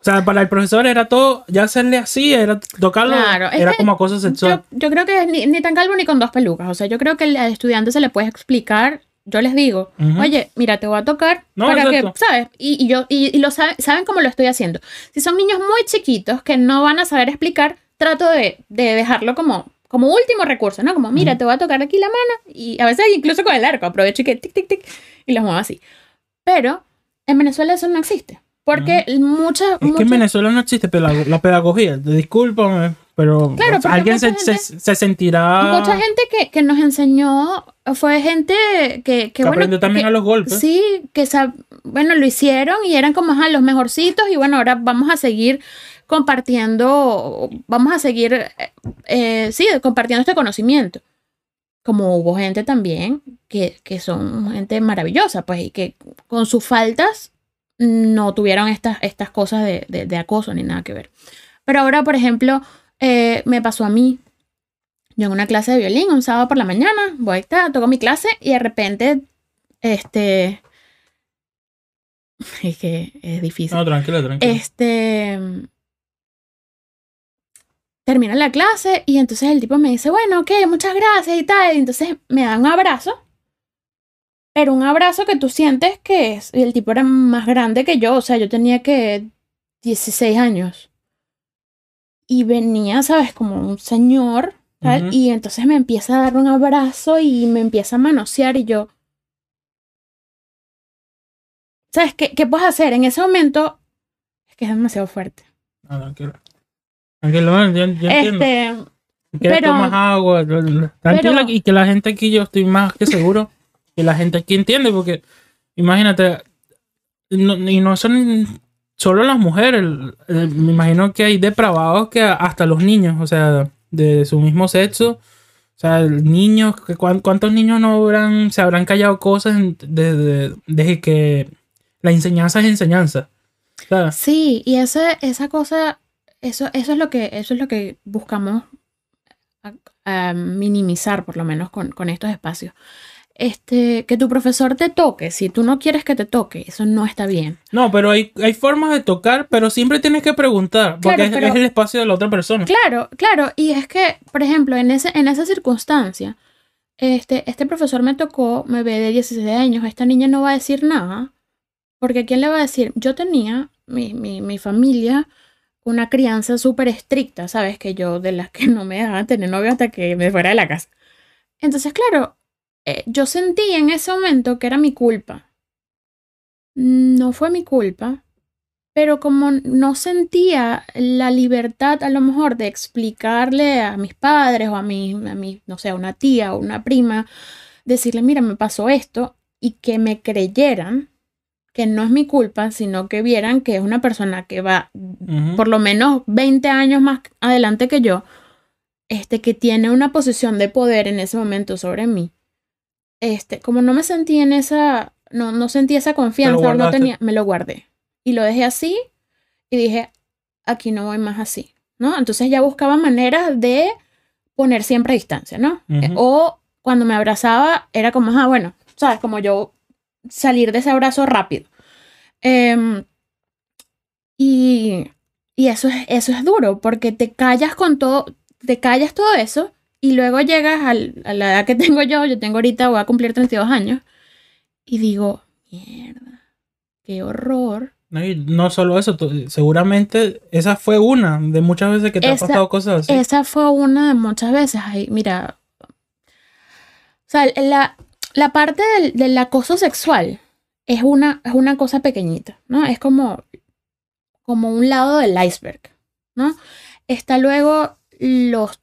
A: O sea, para el profesor era todo, ya hacerle así, era tocarlo,
B: Claro,
A: era
B: que
A: como acoso sexual.
B: Yo, yo creo que ni, ni tan calvo ni con dos pelucas. O sea, yo creo que al estudiante se le puede explicar. Yo les digo,
A: Ujú.
B: oye, mira, te voy a tocar
A: No,
B: para
A: exacto.
B: que, ¿sabes? Y, y yo, y, y lo saben, saben cómo lo estoy haciendo. Si son niños muy chiquitos que no van a saber explicar, trato de, de dejarlo como, como último recurso, ¿no? Como, mira,
A: Ujú.
B: te voy a tocar aquí la mano. Y a veces incluso con el arco, aprovecho y que tic, tic, tic, y los muevo así. Pero en Venezuela eso no existe. Porque muchas,
A: Es que
B: muchas-
A: en Venezuela no existe pedago- la pedagogía, discúlpame, pero
B: Claro,
A: o sea, alguien se,
B: mucha
A: se-
B: gente-
A: se sentirá
B: Mucha gente que, que nos enseñó fue gente que, que,
A: que
B: bueno,
A: aprendió también
B: que-
A: a los golpes.
B: sí, que sab- bueno, lo hicieron y eran como ajá, los mejorcitos y bueno, ahora vamos a seguir compartiendo, vamos a seguir, eh, eh, sí, compartiendo este conocimiento. Como hubo gente también que, que son gente maravillosa, pues, y que con sus faltas no tuvieron estas, estas cosas de, de- de acoso ni nada que ver. Pero ahora, por ejemplo, eh, me pasó a mí. Yo en una clase de violín, un sábado por la mañana, voy a estar, toco mi clase y de repente, este, es que es difícil.
A: No, tranquila, tranquila.
B: Este, termina la clase y entonces el tipo me dice, bueno, ok, muchas gracias y tal. Y entonces me da un abrazo, pero un abrazo que tú sientes que es, el tipo era más grande que yo, o sea, yo tenía que 16 años. Y venía, ¿sabes? Como un señor, ¿sabes?
A: Ujú.
B: Y entonces me empieza a dar un abrazo y me empieza a manosear y yo... ¿Sabes qué, qué puedes hacer? En ese momento es que es demasiado fuerte.
A: No, tranquila. Tranquila, yo, yo entiendo.
B: Este,
A: ¿Quieres
B: pero-
A: tomar agua? Tranquila,
B: pero-
A: y que la gente aquí, yo estoy más que seguro que la gente aquí entiende, porque imagínate, y no son solo las mujeres, me imagino que hay depravados que hasta los niños, o sea, de su mismo sexo, o sea, niños, ¿cuántos niños no habrán, se habrán callado cosas desde, desde que la enseñanza es enseñanza?
B: Sí, y esa, esa cosa, eso, eso es lo que, eso es lo que buscamos minimizar, por lo menos, con, con estos espacios. Este, que tu profesor te toque, si tú no quieres que te toque, eso no está bien.
A: No, pero hay, hay formas de tocar, pero siempre tienes que preguntar, porque
B: Claro,
A: es,
B: pero-
A: es el espacio de la otra persona.
B: Claro, claro, y es que, por ejemplo, en, ese, en esa circunstancia, este, este profesor me tocó, me ve de 16 años, esta niña no va a decir nada, porque ¿quién le va a decir? Yo tenía, mi, mi, mi familia, una crianza súper estricta, ¿sabes? Que yo, de las que no me dejaban tener novio hasta que me fuera de la casa. Entonces, claro, eh, yo sentí en ese momento que era mi culpa. No fue mi culpa, pero como no sentía la libertad a lo mejor de explicarle a mis padres o a mi, a mi, no sé, a una tía o una prima, decirle, mira, me pasó esto y que me creyeran que no es mi culpa, sino que vieran que es una persona que va por lo menos 20 años más adelante que yo, este, que tiene una posición de poder en ese momento sobre mí. Este, como no me sentí en esa, no, no sentí esa confianza, no tenía, me lo guardé. Y lo dejé así y dije, aquí no voy más así, ¿no? Entonces ya buscaba maneras de poner siempre distancia, ¿no? Eh. O cuando me abrazaba era como, ah, bueno, ¿sabes? Como yo salir de ese abrazo rápido. Em, y, y eso es, eso es duro, porque te callas con todo, te callas todo eso y luego llegas al- a la edad que tengo yo, yo tengo ahorita, voy a cumplir 32 años, y digo, mierda, qué horror.
A: No, y no solo eso, tú- seguramente esa fue una de muchas veces que te
B: Esa-
A: ha pasado cosas así.
B: Esa fue una de muchas veces. Ay, mira, o sea, la, la parte del, del acoso sexual es una, es una cosa pequeñita, ¿no? Es como, como un lado del iceberg, ¿no? Está luego los,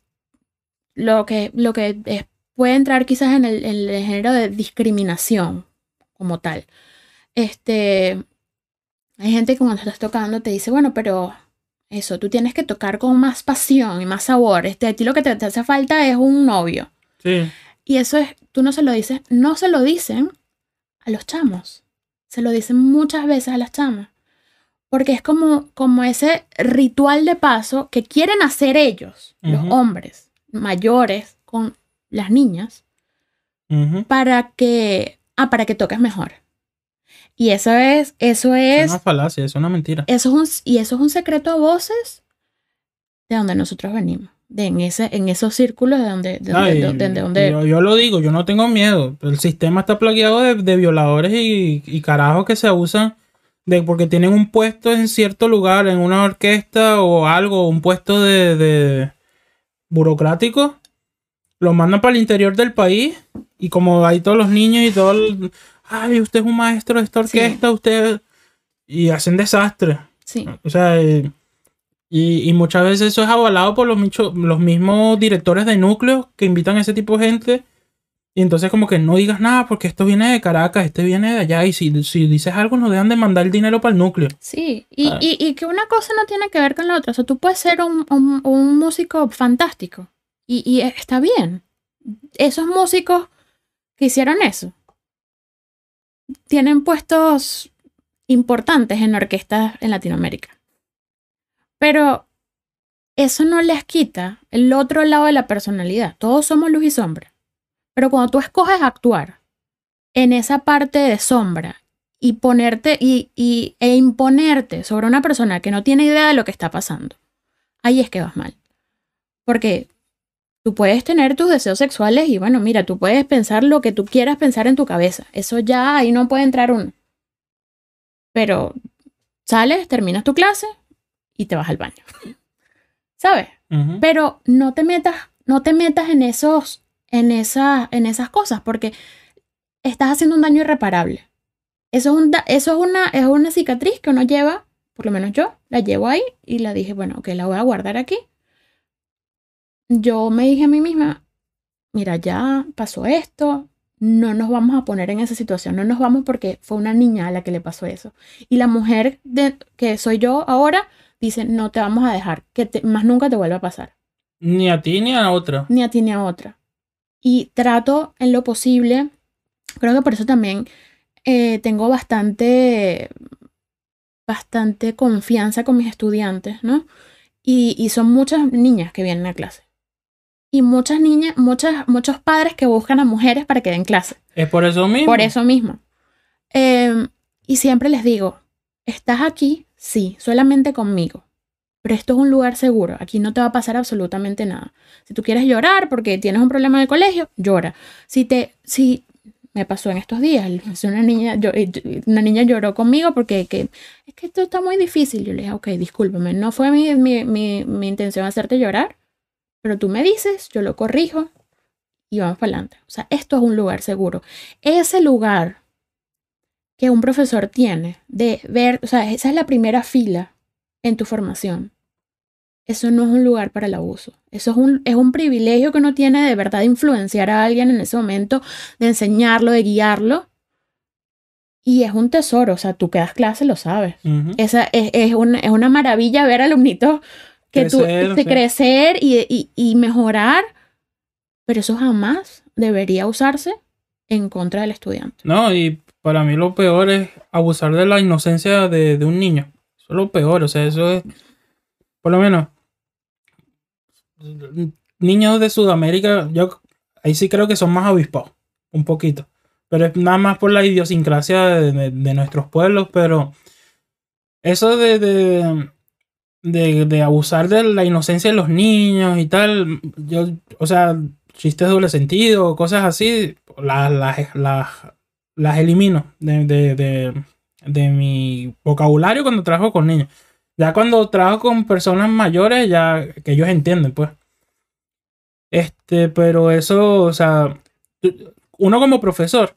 B: lo que, lo que es- puede entrar quizás en el, en el género de discriminación como tal. Este, hay gente que cuando estás tocando te dice, bueno, pero Eso, tú tienes que tocar con más pasión y más sabor. Este, a ti lo que te, te hace falta es un novio.
A: Sí.
B: Y eso es, tú no se lo dices, no se lo dicen a los chamos. Se lo dicen muchas veces a las chamas. Porque es como, como ese ritual de paso que quieren hacer ellos, los hombres mayores, con las niñas, para que, ah, para que toques mejor. Y eso es, eso
A: Es
B: es,
A: una falacia, es una mentira.
B: eso es un, y eso es un secreto a voces de donde nosotros venimos. De en, ese, en esos círculos de donde, de donde,
A: Ay,
B: de donde- de donde-
A: yo, yo lo digo, yo no tengo miedo. El sistema está plagueado de, de violadores y, y carajos que se abusan de porque tienen un puesto en cierto lugar, en una orquesta o algo, un puesto de, de burocrático. Lo mandan para el interior del país y como hay todos los niños y todo el, ay, usted es un maestro de esta
B: Sí.
A: orquesta, usted y hacen desastre.
B: sí,
A: O sea, eh, y, y muchas veces eso es avalado por los, los mismos directores de núcleos que invitan a ese tipo de gente. Y entonces como que no digas nada porque esto viene de Caracas, este viene de allá. Y si, si dices algo nos dejan de mandar el dinero para el núcleo.
B: Sí, y,
A: Ah.
B: y, y que una cosa no tiene que ver con la otra. O sea, tú puedes ser un, un- un músico fantástico y, y está bien. Esos músicos que hicieron eso tienen puestos importantes en orquestas en Latinoamérica. Pero eso no les quita el otro lado de la personalidad. Todos somos luz y sombra. Pero cuando tú escoges actuar en esa parte de sombra y ponerte y, y- e imponerte sobre una persona que no tiene idea de lo que está pasando, ahí es que vas mal. Porque tú puedes tener tus deseos sexuales y bueno, mira, tú puedes pensar lo que tú quieras pensar en tu cabeza. Eso ya ahí no puede entrar uno. Pero sales, terminas tu clase y te vas al baño. ¿Sabes? Pero no te metas, no te metas en esos, en esas, en esas cosas, porque estás haciendo un daño irreparable. Eso es, un da- eso es una, es una cicatriz que uno lleva, por lo menos yo, la llevo ahí y la dije, bueno, ok, la voy a guardar aquí. Yo me dije a mí misma, mira, ya pasó esto, no nos vamos a poner en esa situación, no nos vamos porque fue una niña a la que le pasó eso. Y la mujer de, que soy yo ahora dice, no te vamos a dejar, que te- más nunca te vuelva a pasar
A: Ni a ti ni a otra.
B: ni a ti ni a otra. Y trato en lo posible, creo que por eso también eh, tengo bastante, bastante confianza con mis estudiantes, ¿no? Y, y son muchas niñas que vienen a clase. Y muchas niñas, muchas, muchos padres que buscan a mujeres para que den clase.
A: Es por eso mismo.
B: Por eso mismo. Eh, y siempre les digo, estás aquí, sí, solamente conmigo. Pero esto es un lugar seguro. Aquí no te va a pasar absolutamente nada. Si tú quieres llorar porque tienes un problema el colegio, llora. Si te, si me pasó en estos días, una niña, eh, una niña lloró conmigo porque que, es que esto está muy difícil. Yo le dije, ok, discúlpame, no fue mi, mi, mi, mi intención hacerte llorar, pero tú me dices, yo lo corrijo y vamos para adelante. O sea, esto es un lugar seguro. Ese lugar que un profesor tiene de ver, o sea, esa es la primera fila en tu formación. Eso no es un lugar para el abuso. Eso es un, es un privilegio que uno tiene de verdad de influenciar a alguien en ese momento, de enseñarlo, de guiarlo. Y es un tesoro, o sea, tú que das clase lo sabes. Esa es, es, una, es una maravilla ver alumnitos que tú
A: Crecer,
B: de
A: sí.
B: crecer y, y, y mejorar, pero eso jamás debería usarse en contra del estudiante.
A: No, y para mí lo peor es abusar de la inocencia de, de un niño. Lo peor, o sea, eso es, por lo menos, niños de Sudamérica, yo ahí sí creo que son más avispados, un poquito. Pero es nada más por la idiosincrasia de, nuestros pueblos, pero eso de, de, de, abusar de la inocencia de los niños y tal, yo, o sea, chistes doble sentido, cosas así, las, las, las, elimino de, de, mi vocabulario cuando trabajo con niños. Ya cuando trabajo con personas mayores, ya que ellos entienden, pues. Este, pero eso, o sea, uno como profesor,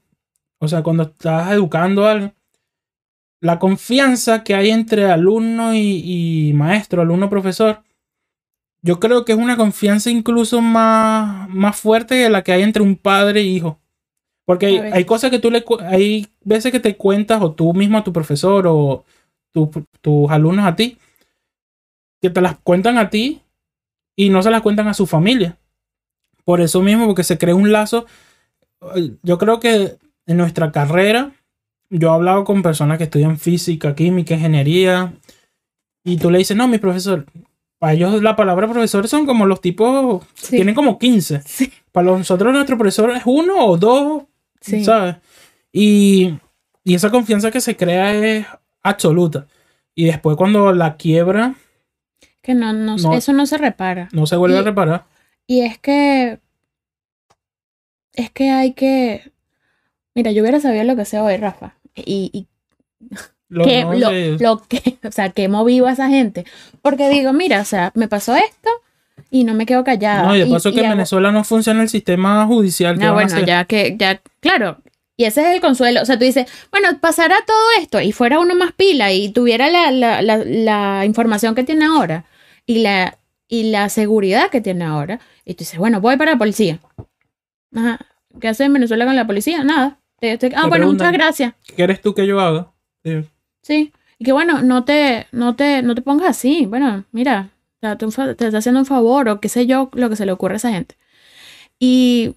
A: o sea, cuando estás educando a alguien, la confianza que hay entre alumno y, y maestro, alumno-profesor, yo creo que es una confianza incluso más, más fuerte que la que hay entre un padre e hijo. Porque hay, cosas que tú le... Hay veces que te cuentas, o tú mismo a tu profesor, o tu- tus alumnos a ti, que te las cuentan a ti y no se las cuentan a su familia. Por eso mismo, porque se crea un lazo. Yo creo que en nuestra carrera, yo he hablado con personas que estudian física, química, ingeniería, y tú le dices, no, mi profesor, para ellos la palabra profesor son como los tipos,
B: Sí.
A: tienen como 15.
B: Sí.
A: Para nosotros nuestro profesor es uno o dos,
B: Sí.
A: ¿sabes? Y, y esa confianza que se crea es absoluta. Y después cuando la quiebra,
B: Que no, no,
A: No.
B: eso no se repara.
A: no se vuelve
B: Y-
A: a reparar.
B: Y es que. Es que hay que. Mira, yo hubiera sabido lo que sea hoy, Rafa. Y, y
A: Lo-
B: que,
A: no
B: lo,
A: sé.
B: lo que, o sea, que vivo a esa gente. Porque digo, mira, o sea, me pasó esto y no me quedo callada.
A: No, y de paso que en
B: hago-
A: Venezuela no funciona el sistema judicial. ¿qué
B: No, bueno, ya que, ya, claro. Y ese es el consuelo. O sea, tú dices, bueno, pasará todo esto y fuera uno más pila y tuviera la, la, la, la información que tiene ahora y la, y la seguridad que tiene ahora. Y tú dices, bueno, voy para la policía. Ajá. ¿Qué hace en Venezuela con la policía? Nada. Te- te- ah,
A: Te
B: bueno, muchas gracias.
A: ¿Qué quieres tú que yo haga? Sí.
B: Sí. Y que bueno, no te, no te, no te pongas así. Bueno, mira, te, te, te está haciendo un favor o qué sé yo, lo que se le ocurre a esa gente. Y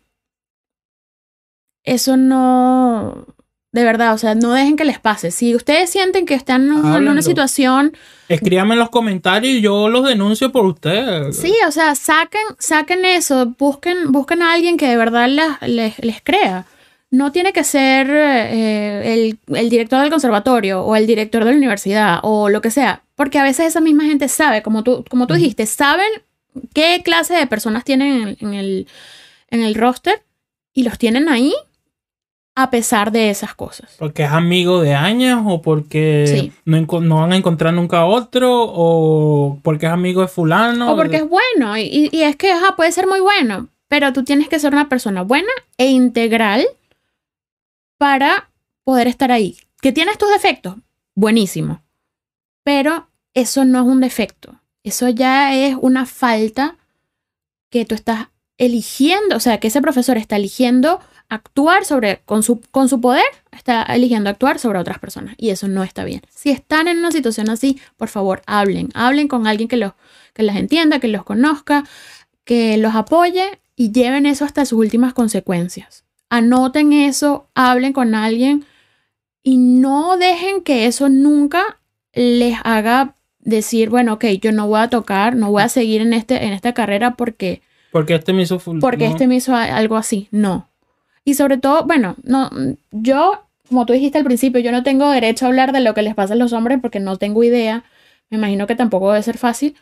B: eso no, de verdad, o sea, no dejen que les pase. Si ustedes sienten que están en una situación,
A: Escríbame en los comentarios y yo los denuncio por usted.
B: sí, o sea, saquen, saquen eso, busquen, busquen a alguien que de verdad les, les crea. No tiene que ser eh, el, el director del conservatorio o el director de la universidad o lo que sea, porque a veces esa misma gente sabe, como tú, como tú dijiste, saben qué clase de personas tienen en, en el, en el roster y los tienen ahí a pesar de esas cosas.
A: Porque es amigo de años o porque
B: Sí.
A: no, no van a encontrar nunca otro o porque es amigo de fulano.
B: O porque es bueno, y, es que puede ser muy bueno, pero tú tienes que ser una persona buena e integral para poder estar ahí. ¿Que tienes tus defectos? Buenísimo. Pero eso no es un defecto. Eso ya es una falta que tú estás eligiendo, o sea, que ese profesor está eligiendo actuar sobre, con su, con su poder, está eligiendo actuar sobre otras personas. Y eso no está bien. Si están en una situación así, por favor, hablen. Hablen con alguien que los, que las entienda, que los conozca, que los apoye y lleven eso hasta sus últimas consecuencias. Anoten eso, hablen con alguien y no dejen que eso nunca les haga decir, bueno, ok, yo no voy a tocar, no voy a seguir en, este, en esta carrera porque
A: Porque este me hizo full.
B: porque
A: no.
B: este me hizo algo así. No. Y sobre todo, bueno, no, yo, como tú dijiste al principio, yo no tengo derecho a hablar de lo que les pasa a los hombres porque no tengo idea. Me imagino que tampoco debe ser fácil.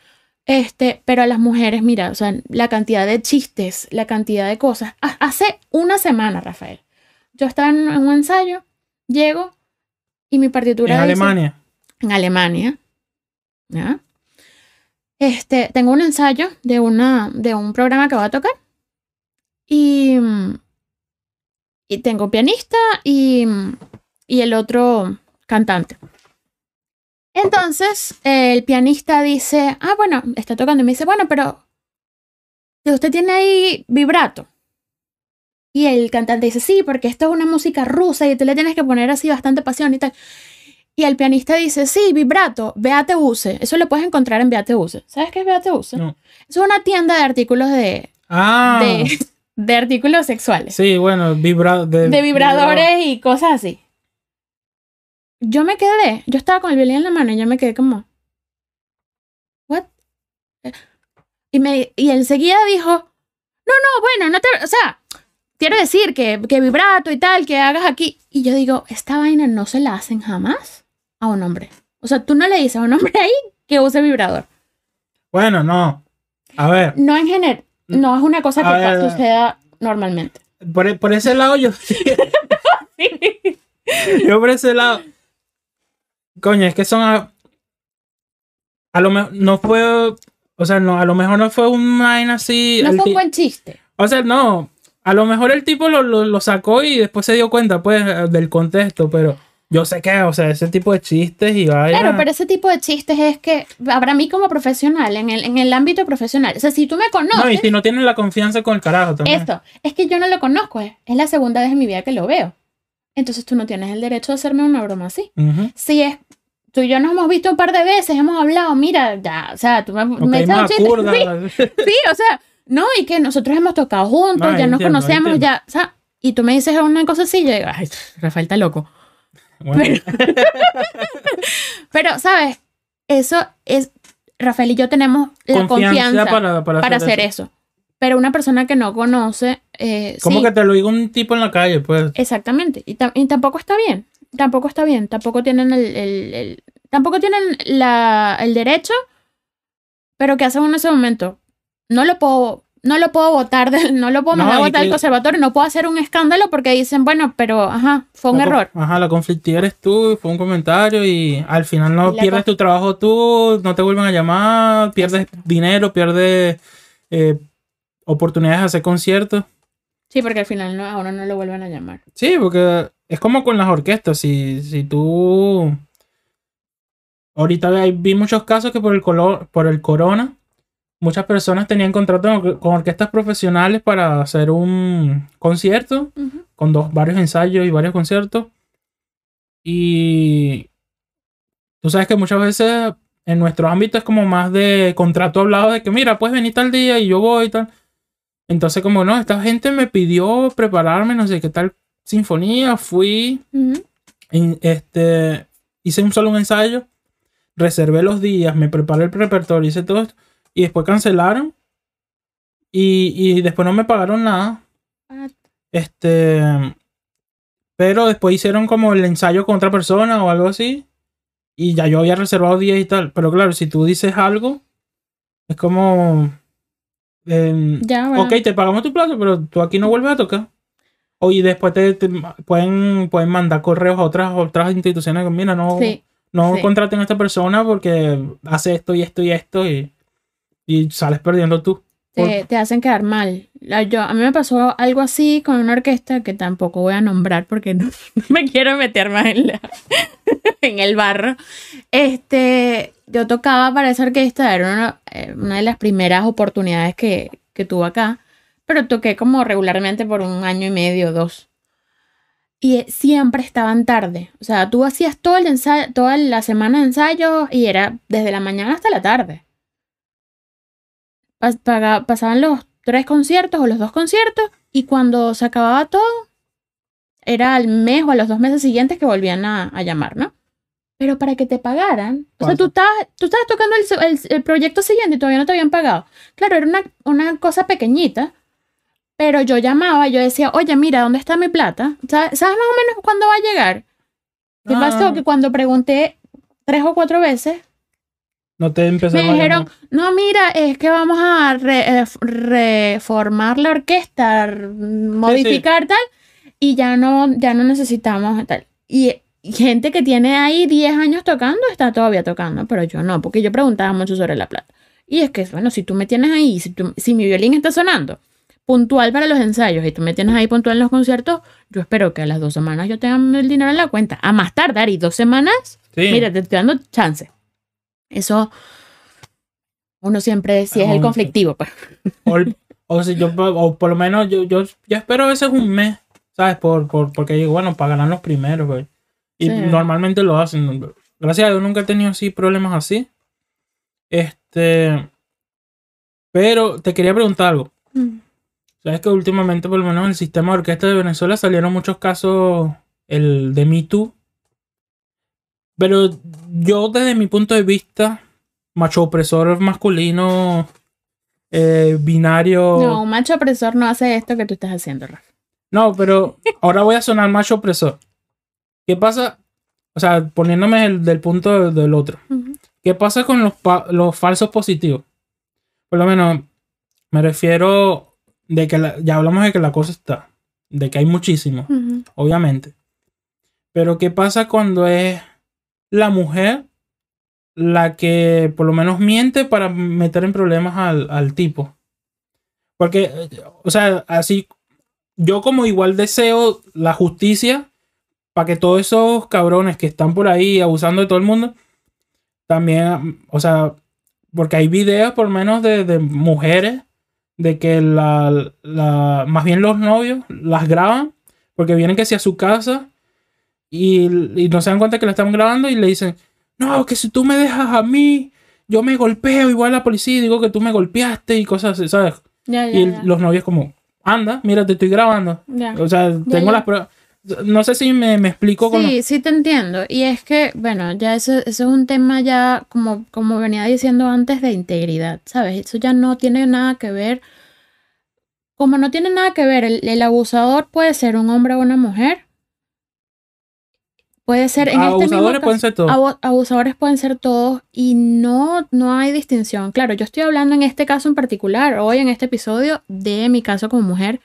B: Este, pero a las mujeres, mira, o sea, la cantidad de chistes, la cantidad de cosas. Ha- Hace una semana, Rafael, yo estaba en un ensayo, llego y mi partitura
A: En
B: dice-
A: Alemania.
B: en Alemania. ¿ya? Este, tengo un ensayo de, una, de un programa que voy a tocar. Y, y tengo un pianista y, y el otro cantante. Entonces, el pianista dice, ah, bueno, está tocando y me dice, bueno, pero usted tiene ahí vibrato. Y el cantante dice, sí, porque esto es una música rusa y tú le tienes que poner así bastante pasión y tal. Y el pianista dice, sí, vibrato, Beate Use. Eso lo puedes encontrar en Beate Use. ¿Sabes qué es Beate Use?
A: No.
B: Es una tienda de artículos de,
A: Ah.
B: de, de artículos sexuales.
A: Sí, bueno, vibra de,
B: de vibradores y cosas así. Yo me quedé, yo estaba con el violín en la mano y yo me quedé como, ¿what? Y, me, y enseguida dijo, no, no, bueno, no te, o sea, quiero decir que, que vibrato y tal, que hagas aquí. Y yo digo, esta vaina no se la hacen jamás a un hombre. O sea, tú no le dices a un hombre ahí que use vibrador.
A: Bueno, no. A ver,
B: No en general, no es una cosa que
A: ver,
B: suceda normalmente.
A: por, por ese lado yo. yo por ese lado. Coño, es que son. A, a lo mejor no fue. O sea, no, a lo mejor no fue una vaina así.
B: No fue un buen chiste.
A: O sea, no. A lo mejor el tipo lo, lo, lo sacó y después se dio cuenta, pues, del contexto, pero yo sé que, o sea, ese tipo de chistes y vaya.
B: Claro, pero ese tipo de chistes es que, para mí como profesional, en el, en el ámbito profesional, o sea, si tú me conoces,
A: No, y si no tienen la confianza con el carajo también.
B: esto, es que yo no lo conozco, es, es la segunda vez en mi vida que lo veo. Entonces tú no tienes el derecho de hacerme una broma así.
A: Ujú.
B: Si es, tú y yo nos hemos visto un par de veces, hemos hablado, mira, ya, o sea, tú me,
A: Ok,
B: me echas. Sí, sí, o sea, no, y que nosotros hemos tocado juntos,
A: No,
B: ya nos
A: entiendo,
B: conocemos,
A: entiendo.
B: ya, o sea, y tú me dices una cosa así, yo digo, ay, Rafael está loco.
A: Bueno,
B: Pero, ¿sabes? Eso es, Rafael y yo tenemos la confianza, para,
A: para, para,
B: hacer eso. Pero una persona que no conoce, eh,
A: Como
B: sí,
A: que te lo diga un tipo en la calle, pues.
B: exactamente. Y, y tampoco está bien. Tampoco está bien. Tampoco tienen el, el- el- tampoco tienen la, el derecho. Pero ¿qué hacen en ese momento? No lo puedo, no lo puedo votar, de- no lo puedo
A: No,
B: mandar a votar del
A: que-
B: conservatorio, no puedo hacer un escándalo porque dicen, bueno, pero ajá, fue un error.
A: Ajá, la conflictiva eres tú, fue un comentario y al final no
B: la
A: pierdes tu trabajo tú, no te vuelven a llamar, pierdes dinero, pierdes eh, oportunidades de hacer conciertos.
B: Sí, porque al final no, a uno no lo vuelven a llamar.
A: Sí, porque es como con las orquestas, si, si tú... Ahorita vi muchos casos que por el, color, por el corona, muchas personas tenían contratos con, orquestas profesionales para hacer un concierto con dos, varios ensayos y varios conciertos. Y tú sabes que muchas veces en nuestro ámbito es como más de contrato hablado de que mira, puedes venir tal día y yo voy y tal. Entonces como no, esta gente me pidió prepararme, no sé qué tal sinfonía, fui, en- este, hice un solo un ensayo, reservé los días, me preparé el repertorio, hice todo esto, y después cancelaron y, y después no me pagaron nada.
B: Ah,
A: Este. Pero después hicieron como el ensayo con otra persona o algo así. Y ya yo había reservado días y tal. Pero claro, si tú dices algo, es como. em,
B: Ya, bueno.
A: ok, te pagamos tu plazo, pero tú aquí no vuelves a tocar. O y después te, te pueden, pueden mandar correos a otras, otras instituciones. que, Mira, no,
B: Sí,
A: no
B: sí.
A: contraten a esta persona porque hace esto y esto y esto. Y, y sales perdiendo tú.
B: te, te hacen quedar mal. Yo, a mí me pasó algo así con una orquesta que tampoco voy a nombrar porque no, no me quiero meter más en, la- en el barro. Este, yo tocaba para esa orquesta, era una, eh, una de las primeras oportunidades que, que tuve acá, pero toqué como regularmente por un año y medio dos. Y eh, siempre estaban tarde. O sea, tú hacías todo el ensayo, toda la semana de ensayo y era desde la mañana hasta la tarde pas- pasaban los tres conciertos o los dos conciertos y cuando se acababa todo, era al mes o a los dos meses siguientes que volvían a, a llamar, ¿no? Pero para que te pagaran, o sea, tú estabas, tú estabas tocando el- el proyecto siguiente y todavía no te habían pagado. Claro, era una, una cosa pequeñita, pero yo llamaba y yo decía, oye, mira, ¿dónde está mi plata? ¿Sabes, sabes más o menos cuándo va a llegar? ¿Qué
A: Ah.
B: pasó? Que cuando pregunté tres o cuatro veces,
A: No te
B: me dijeron, no, mira, es que vamos a re- eh, reformar la orquesta, modificar tal, y ya no, ya no necesitamos tal. Y, y gente que tiene ahí 10 años tocando está todavía tocando, pero yo no, porque yo preguntaba mucho sobre la plata. Y es que, bueno, si tú me tienes ahí, si, tú- si mi violín está sonando puntual para los ensayos y tú me tienes ahí puntual en los conciertos, yo espero que a las dos semanas yo tenga el dinero en la cuenta. A más tardar y dos semanas,
A: Sí.
B: Mira, te estoy dando chance. Eso, uno siempre, si es el
A: Ah,
B: conflictivo, pues.
A: O, o si yo, o por lo menos yo, yo, yo espero a veces un mes, ¿sabes? Por, por, porque digo, bueno, pagarán los primeros, güey. Y
B: Sí.
A: normalmente lo hacen. Gracias a Dios nunca he tenido así problemas así. Este. Pero te quería preguntar algo. Sabes que últimamente, por lo menos en el sistema de orquesta de Venezuela, salieron muchos casos, el de Me Too. Pero yo, desde mi punto de vista, macho opresor masculino, eh, binario.
B: No, un macho opresor no hace esto que tú estás haciendo, Rafa.
A: No, pero ahora voy a sonar macho opresor. ¿Qué pasa? O sea, poniéndome el, del punto de- del otro. ¿Qué pasa con los, los falsos positivos? Por lo menos, me refiero de que la- ya hablamos de que la cosa está, de que hay muchísimos,
B: Ujú.
A: obviamente. Pero ¿qué pasa cuando es la mujer la que por lo menos miente para meter en problemas al, al tipo? Porque, o sea, así, yo como igual deseo la justicia para que todos esos cabrones que están por ahí abusando de todo el mundo, también, o sea, porque hay videos por lo menos de, de mujeres de que la, la, más bien los novios las graban porque vienen que si a su casa y, y no se dan cuenta que la están grabando y le dicen, no, que si tú me dejas a mí, yo me golpeo igual a la policía y digo que tú me golpeaste y cosas así, ¿sabes?
B: Ya, ya,
A: Y
B: ya.
A: los novios como, anda, mira, te estoy grabando.
B: Ya.
A: O sea, tengo las pruebas. No sé si me, me explico.
B: Sí, sí te entiendo. Y es que, bueno, ya eso, eso es un tema ya, como, como venía diciendo antes, de integridad, ¿sabes? Eso ya no tiene nada que ver. Como no tiene nada que ver, el, el abusador puede ser un hombre o una mujer. Puede ser en este mismo
A: Abusadores pueden
B: caso-
A: ser todos.
B: abu- abusadores pueden ser todos y no, no hay distinción. Claro, yo estoy hablando en este caso en particular, hoy en este episodio, de mi caso como mujer.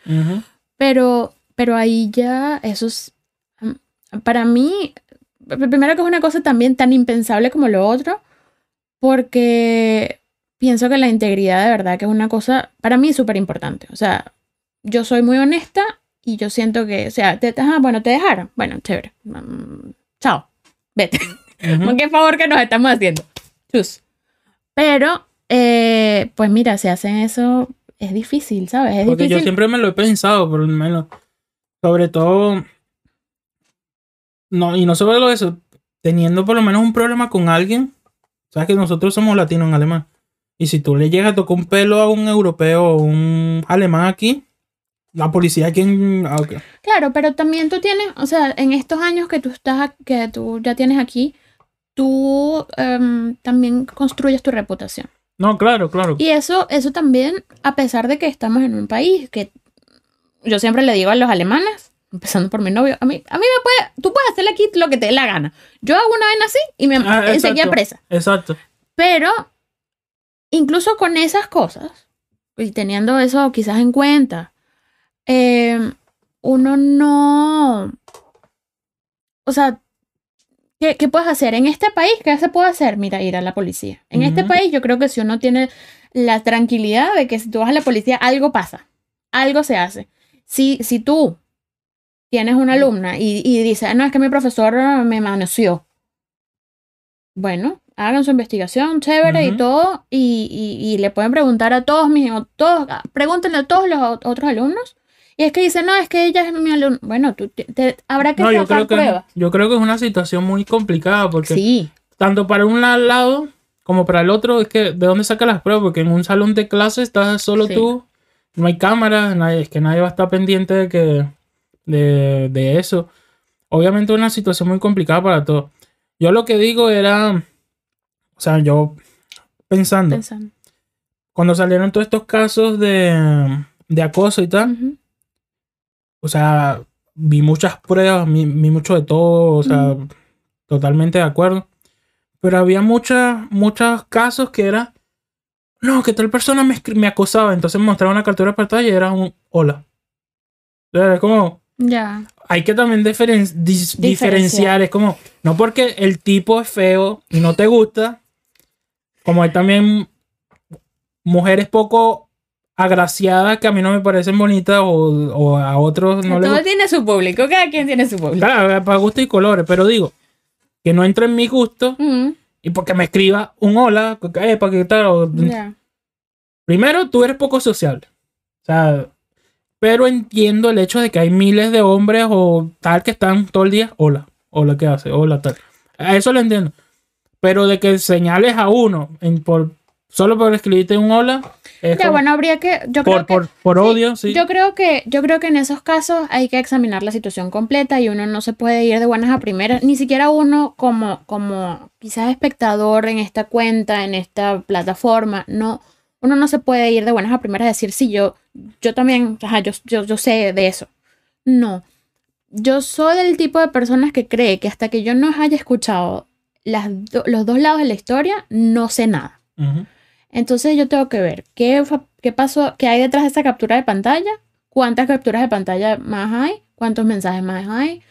B: Pero, pero ahí ya, eso es, mm, para mí, primero que es una cosa también tan impensable como lo otro, porque pienso que la integridad de verdad que es una cosa, para mí, súper importante. O sea, yo soy muy honesta y yo siento que, o sea, te, ajá, bueno, te dejaron. Bueno, chévere. Mm, chao. Vete.
A: Ujú.
B: Qué favor que nos estamos haciendo. Chus. Pero, eh, pues mira, si hacen eso, es difícil, ¿sabes? Es
A: Porque yo
B: difícil.
A: siempre me lo he pensado, por lo menos. Sobre todo. No, y no solo eso. Teniendo por lo menos un problema con alguien. Sabes que nosotros somos latinos en alemán. Y si tú le llegas a tocar un pelo a un europeo o un alemán aquí, la policía aquí en. ah.
B: Claro, pero también tú tienes, o sea, en estos años que tú estás, que tú ya tienes aquí, tú em, también construyes tu reputación.
A: No, claro, claro.
B: Y eso, eso también, a pesar de que estamos en un país que yo siempre le digo a los alemanes, empezando por mi novio, a mí, a mí me puede, tú puedes hacerle aquí lo que te dé la gana. Yo hago una vez así y me
A: Ah,
B: enseguida presa.
A: Exacto.
B: Pero incluso con esas cosas, y teniendo eso quizás en cuenta, eh, uno no... O sea, ¿qué, qué puedes hacer? En este país, ¿qué se puede hacer? Mira, ir a la policía. En este país yo creo que si uno tiene la tranquilidad de que si tú vas a la policía, algo pasa, algo se hace. Si, si tú tienes una alumna y, y dice, no, es que mi profesor eh, me manoseó. Bueno, hagan su investigación, chévere y todo, y, y- y le pueden preguntar a todos mis, todos, a- pregúntenle a todos los otros alumnos. Y es que dice, no, es que ella es mi alumno. Bueno, tú te- te- habrá que
A: No, yo
B: sacar
A: que,
B: pruebas.
A: yo creo que es una situación muy complicada porque
B: Sí,
A: tanto para un la- lado como para el otro es que de dónde saca las pruebas porque en un salón de clase estás solo
B: Sí.
A: tú no hay cámaras nadie es que nadie va a estar pendiente de que de, de eso obviamente una situación muy complicada para todos yo lo que digo era o sea yo pensando
B: pensando.
A: cuando salieron todos estos casos de, de acoso y tal o sea, vi muchas pruebas, vi, vi mucho de todo, o sea, totalmente de acuerdo. Pero había muchas, muchos casos que era, no, que tal persona me, me acosaba, entonces me mostraba una captura de pantalla y era un hola. O sea, es como,
B: Ya.
A: hay que también diferen- dis-
B: Diferenciar.
A: es como, no porque el tipo es feo y no te gusta, como hay también mujeres poco agraciadas que a mí no me parecen bonitas o, o a otros no
B: Todo tiene su público, cada quien tiene su público.
A: Claro, para gusto y colores, pero digo, que no entre en mi gusto. Y porque me escriba un hola, eh, para que tal. Primero, tú eres poco sociable. O sea, pero entiendo el hecho de que hay miles de hombres o tal que están todo el día, hola, hola, ¿qué hace? Hola, tal. A eso lo entiendo. Pero de que señales a uno en, por, solo por escribirte un hola, es
B: Ya,
A: como
B: bueno, habría que. Yo creo
A: por,
B: que.
A: por, por
B: sí,
A: odio, sí.
B: Yo creo que, yo creo que en esos casos hay que examinar la situación completa y uno no se puede ir de buenas a primeras, ni siquiera uno como, como quizás espectador en esta cuenta, en esta plataforma, no, uno no se puede ir de buenas a primeras a decir, sí, yo, yo también, ajá, yo, yo, yo sé de eso. No. Yo soy del tipo de personas que cree que hasta que yo no haya escuchado las do- los dos lados de la historia, no sé nada.
A: Ujú.
B: Entonces yo tengo que ver qué, qué pasó, qué hay detrás de esa captura de pantalla, cuántas capturas de pantalla más hay, cuántos mensajes más hay,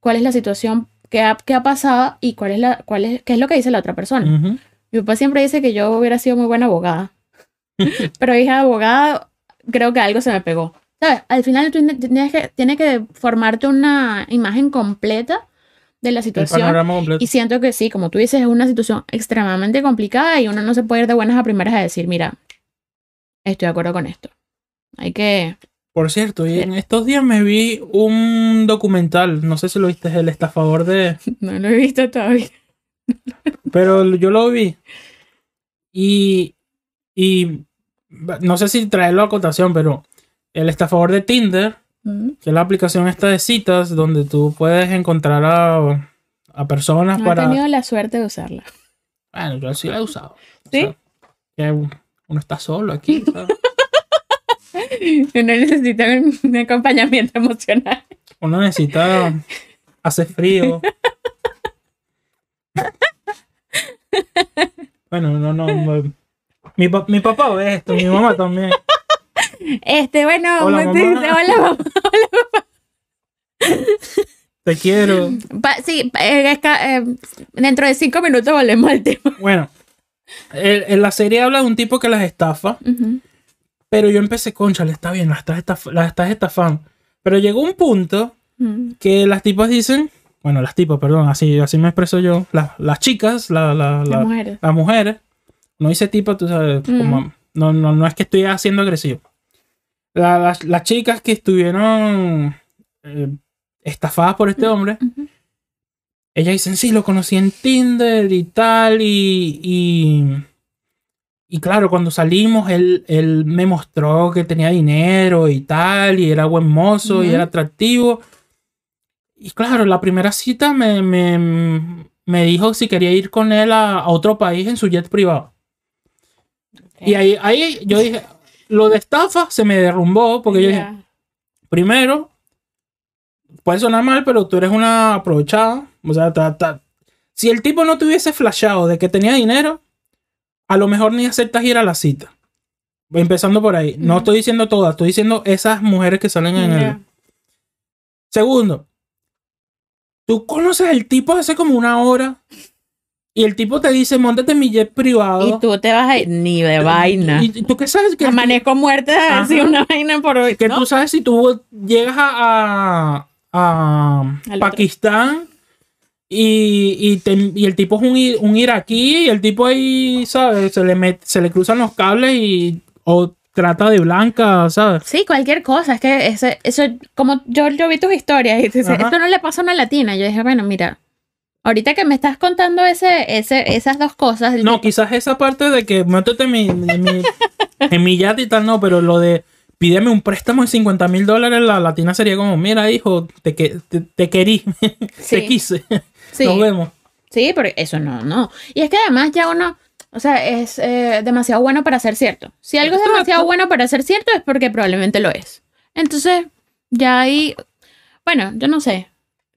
B: cuál es la situación que ha, que ha pasado y cuál es la, cuál es, qué es lo que dice la otra persona.
A: Ujú.
B: Mi papá siempre dice que yo hubiera sido muy buena abogada, pero hija abogada, creo que algo se me pegó. ¿Sabes? Al final tú tienes que, tienes que formarte una imagen completa de la situación.
A: panorama completo.
B: Y siento que sí, como tú dices, es una situación extremadamente complicada y uno no se puede ir de buenas a primeras a decir, mira, estoy de acuerdo con esto. Hay que...
A: Por cierto, y en estos días me vi un documental, no sé si lo viste, el estafador de...
B: No lo he visto todavía.
A: Pero yo lo vi. Y, y no sé si traerlo a cotación, pero el estafador de Tinder. Que es la aplicación esta de citas, donde tú puedes encontrar a, a personas
B: No
A: para...
B: he tenido la suerte de usarla.
A: Bueno, yo sí la he usado. O
B: ¿Sí?
A: sea, que uno está solo aquí. ¿sabes?
B: Uno necesita un, acompañamiento emocional.
A: Uno necesita... Hace frío. Bueno, no, no. Mi, pa- mi papá ve esto, mi mamá también.
B: Este, bueno,
A: Hola,
B: ¿cómo
A: mamá.
B: dice? Hola, mamá.
A: Te quiero.
B: Pa- sí, eh, eh, dentro de cinco minutos volvemos al tema.
A: Bueno, el- en la serie habla de un tipo que las estafa, pero yo empecé, concha, le está bien, las estás, estaf- las estás estafando. Pero llegó un punto
B: Mm.
A: que las tipas dicen, bueno, las tipas, perdón, así, así me expreso yo, las, las chicas, la- la- la-
B: Las mujeres.
A: las mujeres, no dice tipo, tú sabes,
B: Mm.
A: como- no, no, no es que estoy haciendo agresivo. La- las, las chicas que estuvieron eh, estafadas por este hombre,
B: Ujú.
A: ellas dicen, sí, lo conocí en Tinder y tal, y, y, y claro, cuando salimos, él, él me mostró que tenía dinero y tal, y era buen mozo y
B: Ujú.
A: era atractivo. Y claro, la primera cita me, me, me dijo si quería ir con él a, a otro país en su jet privado. Y ahí, ahí yo dije, lo de estafa se me derrumbó, porque yo dije, primero, puede sonar mal, pero tú eres una aprovechada. O sea, ta- ta- si el tipo no te hubiese flashado de que tenía dinero, a lo mejor ni aceptas ir a la cita. Empezando por ahí. No estoy diciendo todas, estoy diciendo esas mujeres que salen en el. Segundo, tú conoces al tipo hace como una hora y el tipo te dice, montate en mi jet privado.
B: Y tú te vas a ir ni de vaina.
A: ¿Y tú qué sabes? Que,
B: Amanezco muerta decir una vaina por hoy.
A: que
B: ¿no?
A: tú sabes si tú llegas a, a, a
B: Al otro.
A: Pakistán y, y, te- y el tipo es un, un iraquí y el tipo ahí, ¿sabes? Se le, met- se le cruzan los cables y o trata de blanca, ¿sabes?
B: Sí, cualquier cosa. Es que eso, eso como yo, yo vi tus historias y dices,
A: Ajá.
B: esto no le pasa a una latina. Yo dije, bueno, mira, ahorita que me estás contando ese, ese, esas dos cosas.
A: No,
B: tipo-
A: quizás esa parte de que métete mi, en mi, en mi yate y tal, no, pero lo de pídeme un préstamo de 50 mil dólares, la latina sería como, mira, hijo, te, que- te, te querí, te
B: Sí.
A: quise,
B: sí,
A: nos vemos.
B: sí, porque eso no, no. Y es que además ya uno, o sea, es eh, demasiado bueno para ser cierto. Si algo es demasiado bueno para ser cierto es porque probablemente lo es. Entonces, ya ahí, bueno, yo no sé.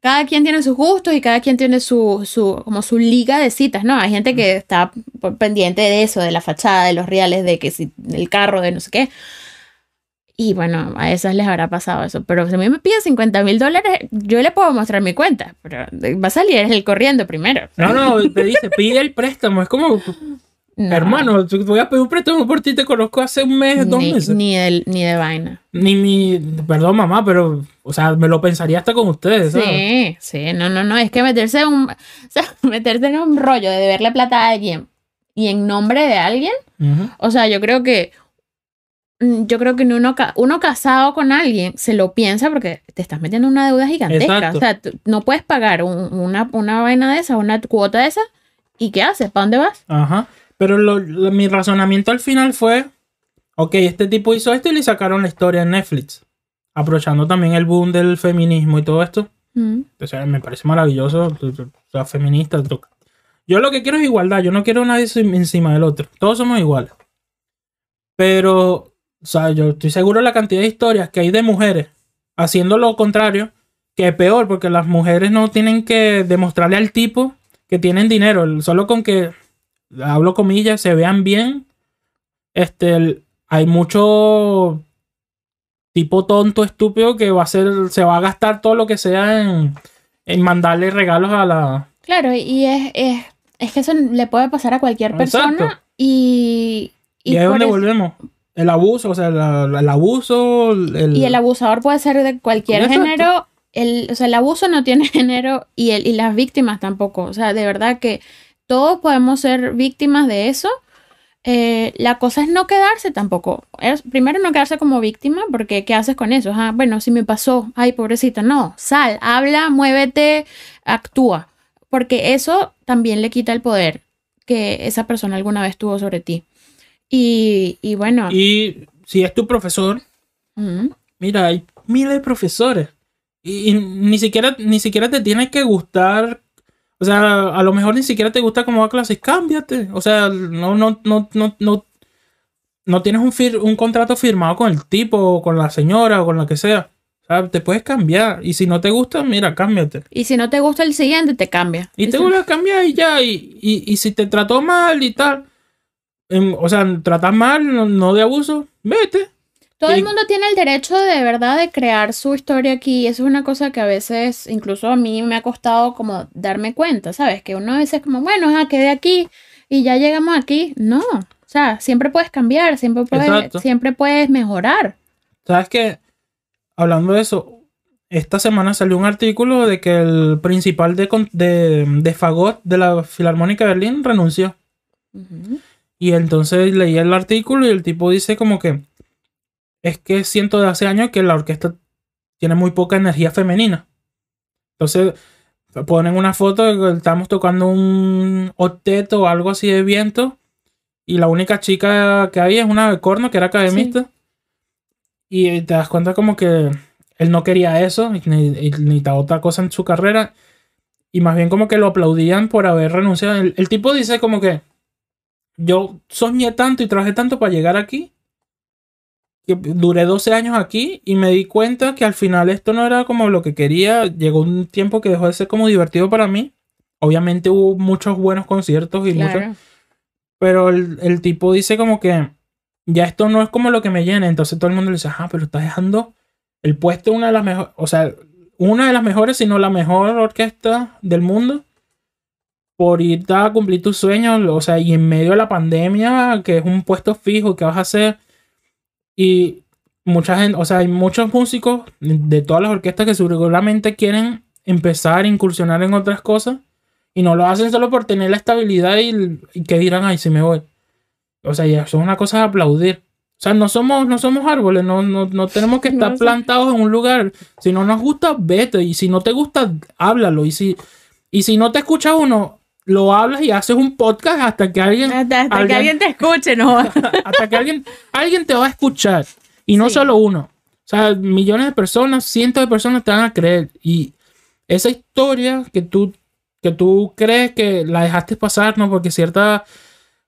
B: Cada quien tiene sus gustos y cada quien tiene su, su, como su liga de citas, ¿no? Hay gente que está pendiente de eso, de la fachada, de los reales, de que si, del carro, de no sé qué. Y bueno, a esas les habrá pasado eso. Pero si a mí me piden 50 mil dólares, yo le puedo mostrar mi cuenta. Pero va a salir el corriendo primero.
A: No, no, te dice, pide el préstamo, es como,
B: No.
A: hermano, voy a pedir un préstamo por ti, te conozco hace un mes, dos
B: ni,
A: meses.
B: ni, de, ni de vaina.
A: Ni mi, perdón mamá, pero, o sea, me lo pensaría hasta con ustedes, ¿sabes?
B: Sí, sí, no, no, no. Es que meterse un, o sea, meterse en un rollo de deberle plata a alguien y en nombre de alguien, o sea, yo creo que yo creo que uno, uno casado con alguien se lo piensa porque te estás metiendo en una deuda gigantesca.
A: Exacto.
B: O sea, tú no puedes pagar un- una, una vaina de esa, una cuota de esa. ¿Y qué haces? ¿Para dónde vas?
A: Ajá. Pero lo- lo- mi razonamiento al final fue, ok, este tipo hizo esto y le sacaron la historia en Netflix, aprovechando también el boom del feminismo y todo esto.
B: Mm,
A: O sea, me parece maravilloso, o sea, feminista. Yo lo que quiero es igualdad, yo no quiero nadie encima del otro, todos somos iguales. Pero, o sea, yo estoy seguro de la cantidad de historias que hay de mujeres haciendo lo contrario, que es peor, porque las mujeres no tienen que demostrarle al tipo que tienen dinero, solo con que, hablo comillas, se vean bien. Este, hay mucho tipo tonto, estúpido, que va a ser, se va a gastar todo lo que sea en, en mandarle regalos a la...
B: Claro, y es, es, es que eso le puede pasar a cualquier persona
A: Exacto.
B: y...
A: Y, ahí es donde
B: eso-
A: volvemos. El abuso, o sea, la- la- el abuso, el...
B: Y el abusador puede ser de cualquier
A: Exacto.
B: género. El, o sea, el abuso no tiene género y, el, y las víctimas tampoco. O sea, de verdad que todos podemos ser víctimas de eso. Eh, la cosa es no quedarse tampoco. Es- primero, no quedarse como víctima, porque ¿qué haces con eso? Ah, bueno, si me pasó, ay, pobrecita, no, sal, habla, muévete, actúa. porque eso también le quita el poder que esa persona alguna vez tuvo sobre ti. Y, y bueno.
A: Y si es tu profesor, mira, hay miles de profesores. Y, y ni siquiera, ni siquiera te tiene que gustar. O sea, a lo mejor ni siquiera te gusta cómo va clase. Cámbiate. O sea, no, no, no, no, no, no tienes un, fir- un contrato firmado con el tipo, o con la señora, o con la que sea. O sea, te puedes cambiar. Y si no te gusta, mira, cámbiate.
B: Y si no te gusta el siguiente, te cambia.
A: Y te
B: si-
A: vuelves a cambiar y ya. Y, y, y si te trató mal y tal. Em, o sea, tratas mal, no, no de abuso, vete.
B: Todo el mundo tiene el derecho de verdad de crear su historia aquí. Eso es una cosa que a veces, incluso a mí me ha costado como darme cuenta, ¿sabes? Que uno a veces como, bueno, ah, quedé aquí y ya llegamos aquí. No, o sea, siempre puedes cambiar, siempre puedes,
A: Exacto.
B: siempre puedes mejorar.
A: ¿Sabes qué? Hablando de eso, esta semana salió un artículo de que el principal de, de, de Fagot de la Filarmónica de Berlín renunció.
B: Ujú.
A: Y entonces leí el artículo y el tipo dice como que es que siento de hace años que la orquesta tiene muy poca energía femenina. Entonces ponen una foto de que estamos tocando un octeto o algo así de viento y la única chica que había es una de corno que era academista. Y te das cuenta como que él no quería eso ni, ni, otra cosa en su carrera. Y más bien como que lo aplaudían por haber renunciado. El, el tipo dice como que yo soñé tanto y trabajé tanto para llegar aquí. Que duré 12 años aquí y me di cuenta que al final esto no era como lo que quería. Llegó un tiempo que dejó de ser como divertido para mí. Obviamente hubo muchos buenos conciertos y muchos
B: Claro.
A: pero el, el tipo dice como que ya esto no es como lo que me llena. Entonces todo el mundo le dice, ah, pero estás dejando el puesto una de las mejores, o sea, una de las mejores, si no la mejor orquesta del mundo, por ir a cumplir tus sueños, o sea, y en medio de la pandemia, que es un puesto fijo, que vas a hacer? Y mucha gente, o sea, hay muchos músicos de todas las orquestas que seguramente quieren empezar a incursionar en otras cosas y no lo hacen solo por tener la estabilidad y, y que dirán, ay, si me voy. O sea, ya eso es una cosa de aplaudir. O sea, no somos, no somos árboles, no, no, no tenemos que
B: No
A: estar
B: sé.
A: plantados en un lugar. Si no nos gusta, vete. Y si no te gusta, háblalo. Y si, y si no te escucha uno, lo hablas y haces un podcast hasta que alguien,
B: Hasta, hasta que
A: alguien-
B: alguien te escuche, ¿no?
A: hasta que alguien, alguien te va a escuchar. Y no
B: Sí.
A: solo uno. O sea, millones de personas, cientos de personas te van a creer. Y esa historia que tú, que tú crees que la dejaste pasar, ¿no? Porque cierta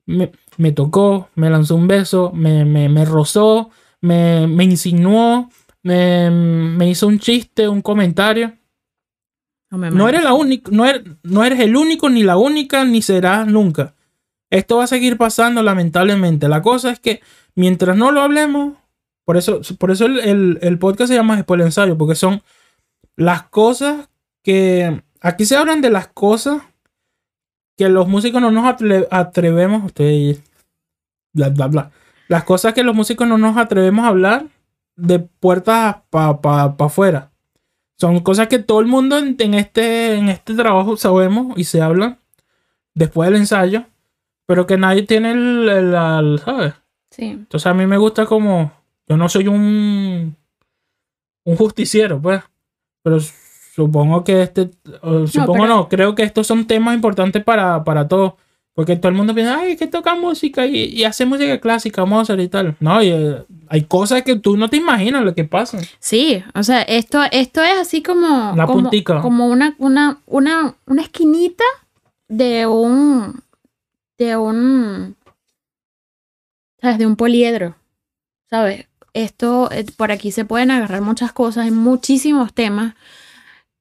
A: me, me tocó, me lanzó un beso, me, me, me rozó, me, me insinuó, me, me hizo un chiste, un comentario.
B: No, me
A: No
B: mato.
A: eres la única, no eres, no eres el único, ni la única, ni serás nunca. Esto va a seguir pasando, lamentablemente. La cosa es que mientras no lo hablemos, por eso, por eso el, el- el podcast se llama Spoiler Ensayo, porque son las cosas que. Aquí se hablan de las cosas que los músicos no nos atre- atrevemos. Estoy. Bla, bla, bla. Las cosas que los músicos no nos atrevemos a hablar de puertas para pa, pa afuera. Son cosas que todo el mundo en, en este, en este trabajo sabemos y se hablan después del ensayo, pero que nadie tiene el, el- el- ¿sabes?
B: Sí.
A: Entonces a mí me gusta como, yo no soy un, un justiciero, pues, pero supongo que este, supongo
B: pero-
A: no, creo que estos son temas importantes para, para todos, porque todo el mundo piensa, ay, que toca música y, y hace música clásica, Mozart y tal. No, y, eh, hay cosas que tú no te imaginas lo que pasa.
B: Sí, o sea, esto, esto es así como,
A: La
B: como,
A: puntica.
B: como una, una, una, una esquinita de un, de un, ¿sabes? De un poliedro, ¿sabes? Esto, eh, por aquí se pueden agarrar muchas cosas, hay muchísimos temas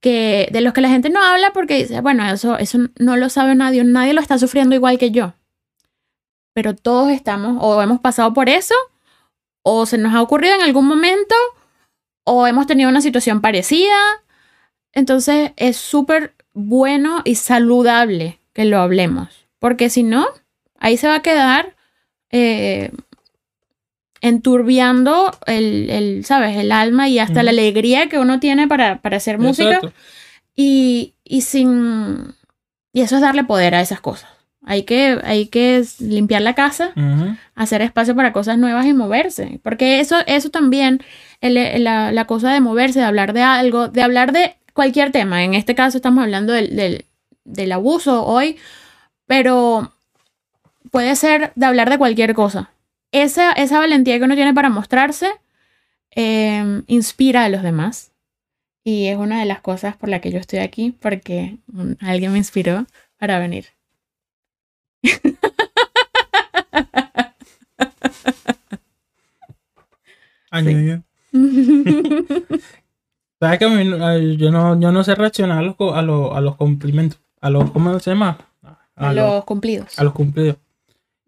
B: que, de los que la gente no habla porque dice, bueno, eso, eso no lo sabe nadie, nadie lo está sufriendo igual que yo. Pero todos estamos, o hemos pasado por eso, o se nos ha ocurrido en algún momento, o hemos tenido una situación parecida. Entonces es súper bueno y saludable que lo hablemos, porque si no, ahí se va a quedar eh, enturbiando el, el, ¿sabes? El alma y hasta la alegría que uno tiene para, para hacer música. Y, y sin... Y eso es darle poder a esas cosas. Hay que, hay que limpiar la casa hacer espacio para cosas nuevas y moverse. Porque eso, eso también, el- el- la, la cosa de moverse, de hablar de algo, de hablar de cualquier tema. En este caso estamos hablando del, del- del abuso hoy, pero puede ser de hablar de cualquier cosa. Esa, esa valentía que uno tiene para mostrarse eh, inspira a los demás. Y es una de las cosas por la que yo estoy aquí, porque alguien me inspiró para venir.
A: Año, ¿Sabes que a mí, yo, no, yo no sé reaccionar a los, a los, a los cumplimientos? A los, ¿cómo se llama?
B: a
A: los,
B: los cumplidos.
A: a los cumplidos.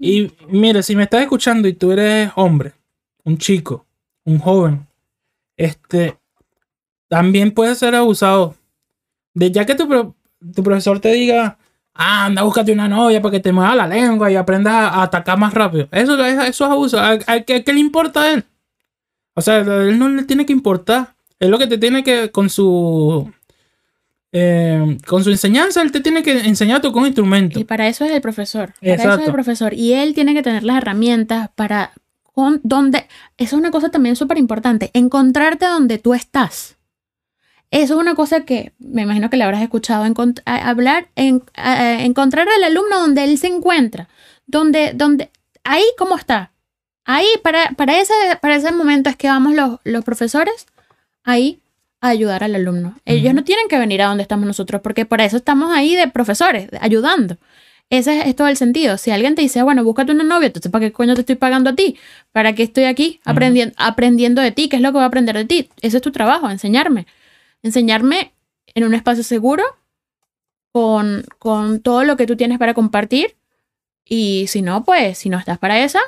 A: Y mire, si me estás escuchando y tú eres hombre, un chico, un joven, este, también puedes ser abusado. De ya que tu, pro- tu profesor te diga, ah, anda, búscate una novia para que te mueva la lengua y aprendas a, atacar más rápido. Eso, es- eso es abuso. ¿A, a- qué, qué le importa a él? O sea, a él no le tiene que importar. Es lo que te tiene que, con su, eh, con su enseñanza, él te tiene que enseñar a tocar un instrumento.
B: Y para eso es el profesor. Para eso es el profesor. Y él tiene que tener las herramientas para con, donde. Eso es una cosa también súper importante. Encontrarte donde tú estás. Eso es una cosa que me imagino que le habrás escuchado. encont- hablar, en, a- encontrar al alumno donde él se encuentra. Donde, donde, ahí cómo está. Ahí, para, para, ese, para ese momento es que vamos los, los profesores ahí a ayudar al alumno. Ellos no tienen que venir a donde estamos nosotros, porque para eso estamos ahí de profesores, ayudando. Ese es, es todo el sentido. Si alguien te dice, "Ah, bueno, búscate una novia, entonces ¿para qué coño te estoy pagando a ti? ¿Para qué estoy aquí aprendiendo, aprendiendo de ti? ¿Qué es lo que voy a aprender de ti? Ese es tu trabajo, enseñarme. Enseñarme en un espacio seguro, con, con todo lo que tú tienes para compartir. Y si no, pues, si no estás para esa,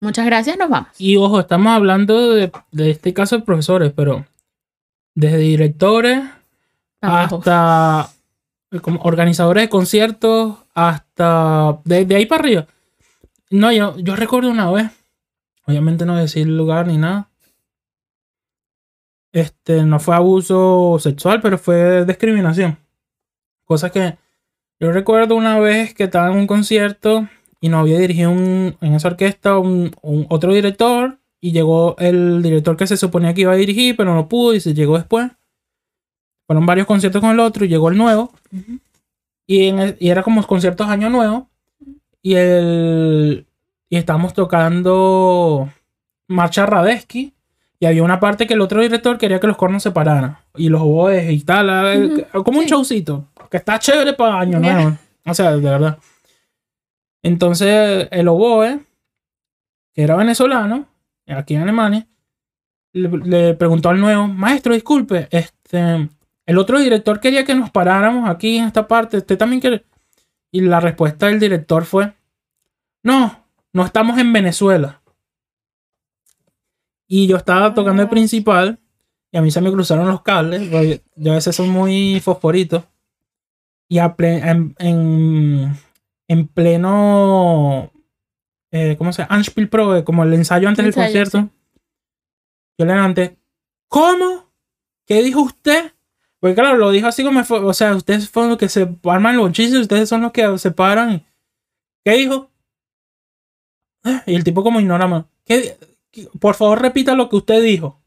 B: muchas gracias, nos vamos.
A: Y ojo, estamos hablando de, de este caso de profesores, pero desde directores
B: Abajo.
A: hasta eh, como organizadores de conciertos, hasta de, de ahí para arriba. No, yo, yo recuerdo una vez, obviamente no decir lugar ni nada. Este, no fue abuso sexual, pero fue discriminación. Cosa que yo recuerdo una vez que estaba en un concierto y nos había dirigido un- en esa orquesta un, un- otro director y llegó el director que se suponía que iba a dirigir, pero no pudo y se llegó después. Fueron varios conciertos con el otro y llegó el nuevo. Y, en el- y era como conciertos año nuevo. Y el y estábamos tocando Marcha Radesky. Y había una parte que el otro director quería que los cornos se pararan. Y los oboes y tal. Como un
B: sí.
A: showcito. Que está chévere para año nuevo. O sea, de verdad. Entonces el oboe, que era venezolano, aquí en Alemania, le, le preguntó al nuevo, maestro, disculpe, este, el otro director quería que nos paráramos aquí en esta parte, usted también quiere. Y la respuesta del director fue, no, no estamos en Venezuela. Y yo estaba tocando el
B: Ah.
A: principal y a mí se me cruzaron los cables, porque yo a veces soy muy fosforito. Y a ple- en, en, en pleno, eh, ¿cómo se llama? Anspiel Pro, eh, como el ensayo antes del concierto. Yo le levanté, ¿cómo? ¿Qué dijo usted? Porque claro, lo dijo así como, fue, o sea, ustedes fueron los que se arman los chistes, ustedes son los que se paran. ¿Qué dijo? Ah, Y el tipo como ignora más. ¿Qué- qué- Por favor, repita lo que usted dijo.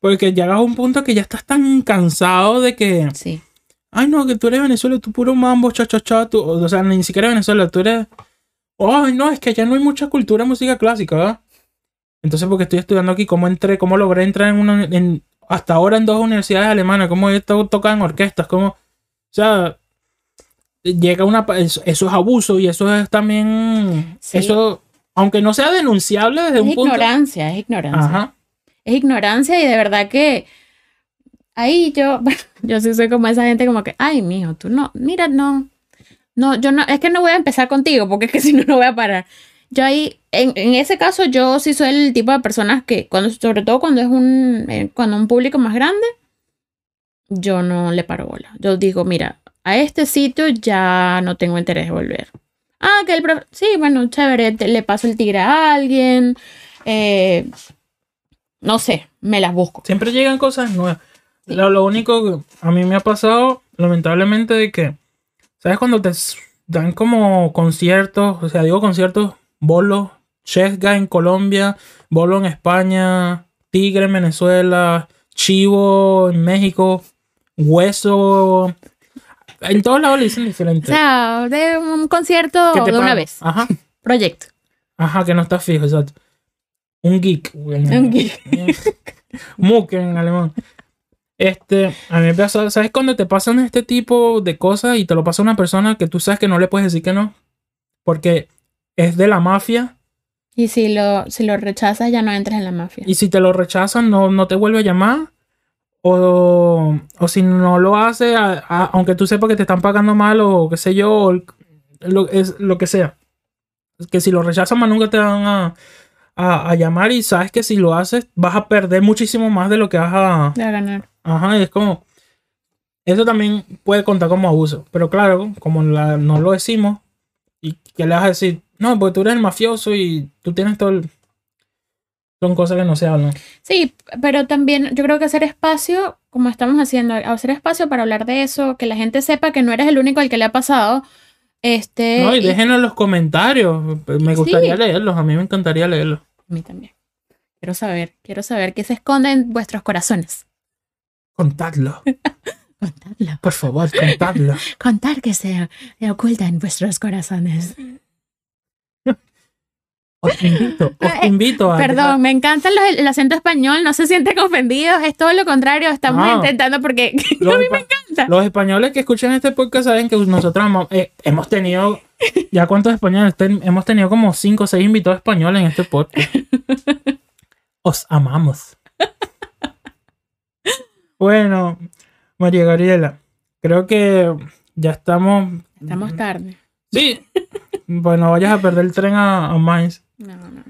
A: Porque llegas a un punto que ya estás tan cansado de que,
B: Sí.
A: ay no, que tú eres Venezuela, tú puro mambo, cha, cha, cha, tú- o sea, ni siquiera Venezuela, tú eres, ay no, es que allá no hay mucha cultura de música clásica, ¿verdad? Entonces, porque estoy estudiando aquí, ¿cómo entré, cómo logré entrar en una, en, hasta ahora en dos universidades alemanas, cómo tocando en orquestas, cómo, o sea, llega una, eso, eso es abuso y eso es también,
B: Sí.
A: eso, aunque no sea denunciable desde
B: Es
A: un punto,
B: ignorancia, es ignorancia.
A: ajá,
B: Es ignorancia y de verdad que ahí yo, yo sí soy como esa gente como que, ay, mijo, tú no, mira, no, no, yo no, es que no voy a empezar contigo porque es que si no, no voy a parar. Yo ahí, en, en ese caso, yo sí soy el tipo de personas que, cuando, sobre todo cuando es un, eh, cuando un público más grande, yo no le paro bola. Yo digo, mira, a este sitio ya no tengo interés de volver. Ah, que el profe- sí, bueno, chévere, te- le paso el tigre a alguien, eh, no sé, me las busco.
A: siempre llegan cosas nuevas. Lo, lo único que a mí me ha pasado, lamentablemente, de que, ¿sabes? Cuando te dan como conciertos, o sea, digo conciertos, bolo, Chesga en Colombia, bolo en España, Tigre en Venezuela, Chivo en México, Hueso. En todos lados le dicen
B: O
A: diferente.
B: sea, de un concierto
A: ¿Qué te
B: de una vez.
A: Ajá.
B: Proyecto.
A: Ajá, que no está fijo, exacto. Un geek.
B: Un geek.
A: Muck en alemán. Este, a mí me pasa, ¿sabes cuando te pasan este tipo de cosas y te lo pasa una persona que tú sabes que no le puedes decir que no? Porque es de la mafia
B: Y si lo, si lo rechazas, ya no entras en la mafia.
A: y si te lo rechazan no, no te vuelve a llamar. O, o si no lo hace, a- a- aunque tú sepas que te están pagando mal o qué sé yo, o lo, es, lo que sea. Que si lo rechazan más nunca te van a, a, a llamar y sabes que si lo haces vas a perder muchísimo más de lo que vas a...
B: De ganar.
A: Ajá, es como... Eso también puede contar como abuso. Pero claro, como la- no lo decimos, ¿y qué le vas a decir? No, porque tú eres el mafioso y tú tienes todo el... Son cosas que no se hablan.
B: Sí, pero también yo creo que hacer espacio, como estamos haciendo, hacer espacio para hablar de eso, que la gente sepa que no eres el único al que le ha pasado. Este,
A: No, y
B: y-
A: déjenlo en los comentarios. Me gustaría
B: Sí.
A: leerlos. A mí me encantaría leerlos.
B: A mí también. Quiero saber, quiero saber qué se esconde en vuestros corazones.
A: Contadlo.
B: Contadlo.
A: Por favor, contadlo.
B: Contar que se oculta en vuestros corazones.
A: Os invito, os
B: Eh,
A: invito a...
B: Perdón, me encanta el acento español, no se sienten ofendidos, es todo lo contrario, estamos
A: No.
B: intentando porque
A: Los,
B: a mí me encanta.
A: los españoles que escuchan este podcast saben que nosotros hemos, eh, hemos tenido... ¿Ya cuántos españoles? Ten- hemos tenido como 5 o 6 invitados españoles en este podcast. Os amamos. Bueno, María Gabriela, creo que ya estamos...
B: Estamos tarde.
A: Sí. Pues no vayas a perder el tren a, a Mainz.
B: No, no, no.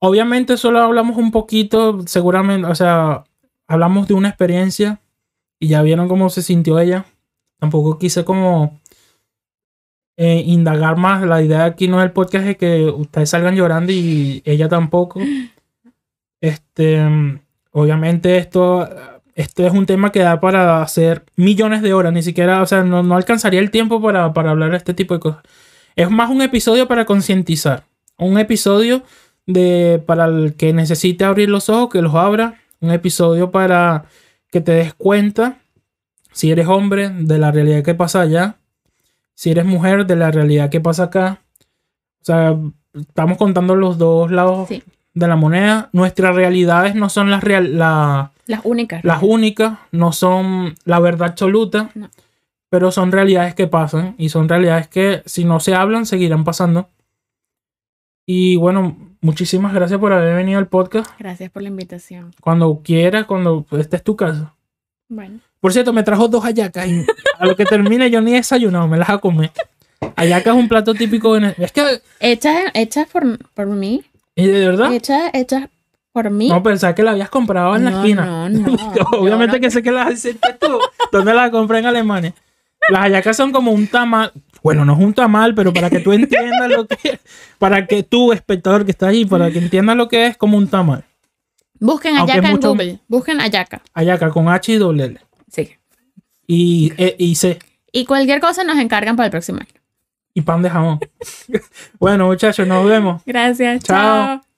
A: Obviamente solo hablamos un poquito, seguramente, o sea, hablamos de una experiencia y ya vieron cómo se sintió ella. Tampoco quise como eh, indagar más. La idea aquí no del podcast es que ustedes salgan llorando y ella tampoco. Este, obviamente esto, esto es un tema que da para hacer millones de horas, ni siquiera, o sea, no, no alcanzaría el tiempo para, para hablar de este tipo de cosas. Es más un episodio para concientizar, un episodio de para el que necesite abrir los ojos, que los abra, un episodio para que te des cuenta, si eres hombre, de la realidad que pasa allá, si eres mujer, de la realidad que pasa acá. O sea, estamos contando los dos lados
B: Sí.
A: de la moneda. Nuestras realidades no son las, real, la,
B: Las únicas.
A: las únicas, no son la verdad absoluta,
B: No.
A: pero son realidades que pasan y son realidades que si no se hablan seguirán pasando. Y bueno, muchísimas gracias por haber venido al podcast.
B: Gracias por la invitación.
A: Cuando quieras, cuando esta es tu casa.
B: Bueno,
A: Por cierto, me trajo dos hallacas y a lo que termine yo ni he desayunado, me las a comer. Hallaca es un plato típico vene- Es que,
B: hechas hechas por, por mí.
A: ¿y de verdad?
B: Hechas hechas por mí.
A: No, pensaba que la habías comprado en la esquina.
B: no, no.
A: Obviamente que sé que las hiciste tú. ¿Dónde las compré en Alemania? Las hallacas son como un tamal. Bueno, no es un tamal, pero para que tú entiendas lo que Para que tú, espectador que está ahí, para que entiendas lo que es como un tamal.
B: Busquen
A: Aunque
B: ayaca en Google. Busquen ayaca.
A: Hallaca con H y doble L.
B: Sí.
A: Y, E y C.
B: Y cualquier cosa nos encargan para el próximo año.
A: Y pan de jamón. bueno, muchachos, nos vemos.
B: Gracias.
A: Chao.
B: Chao.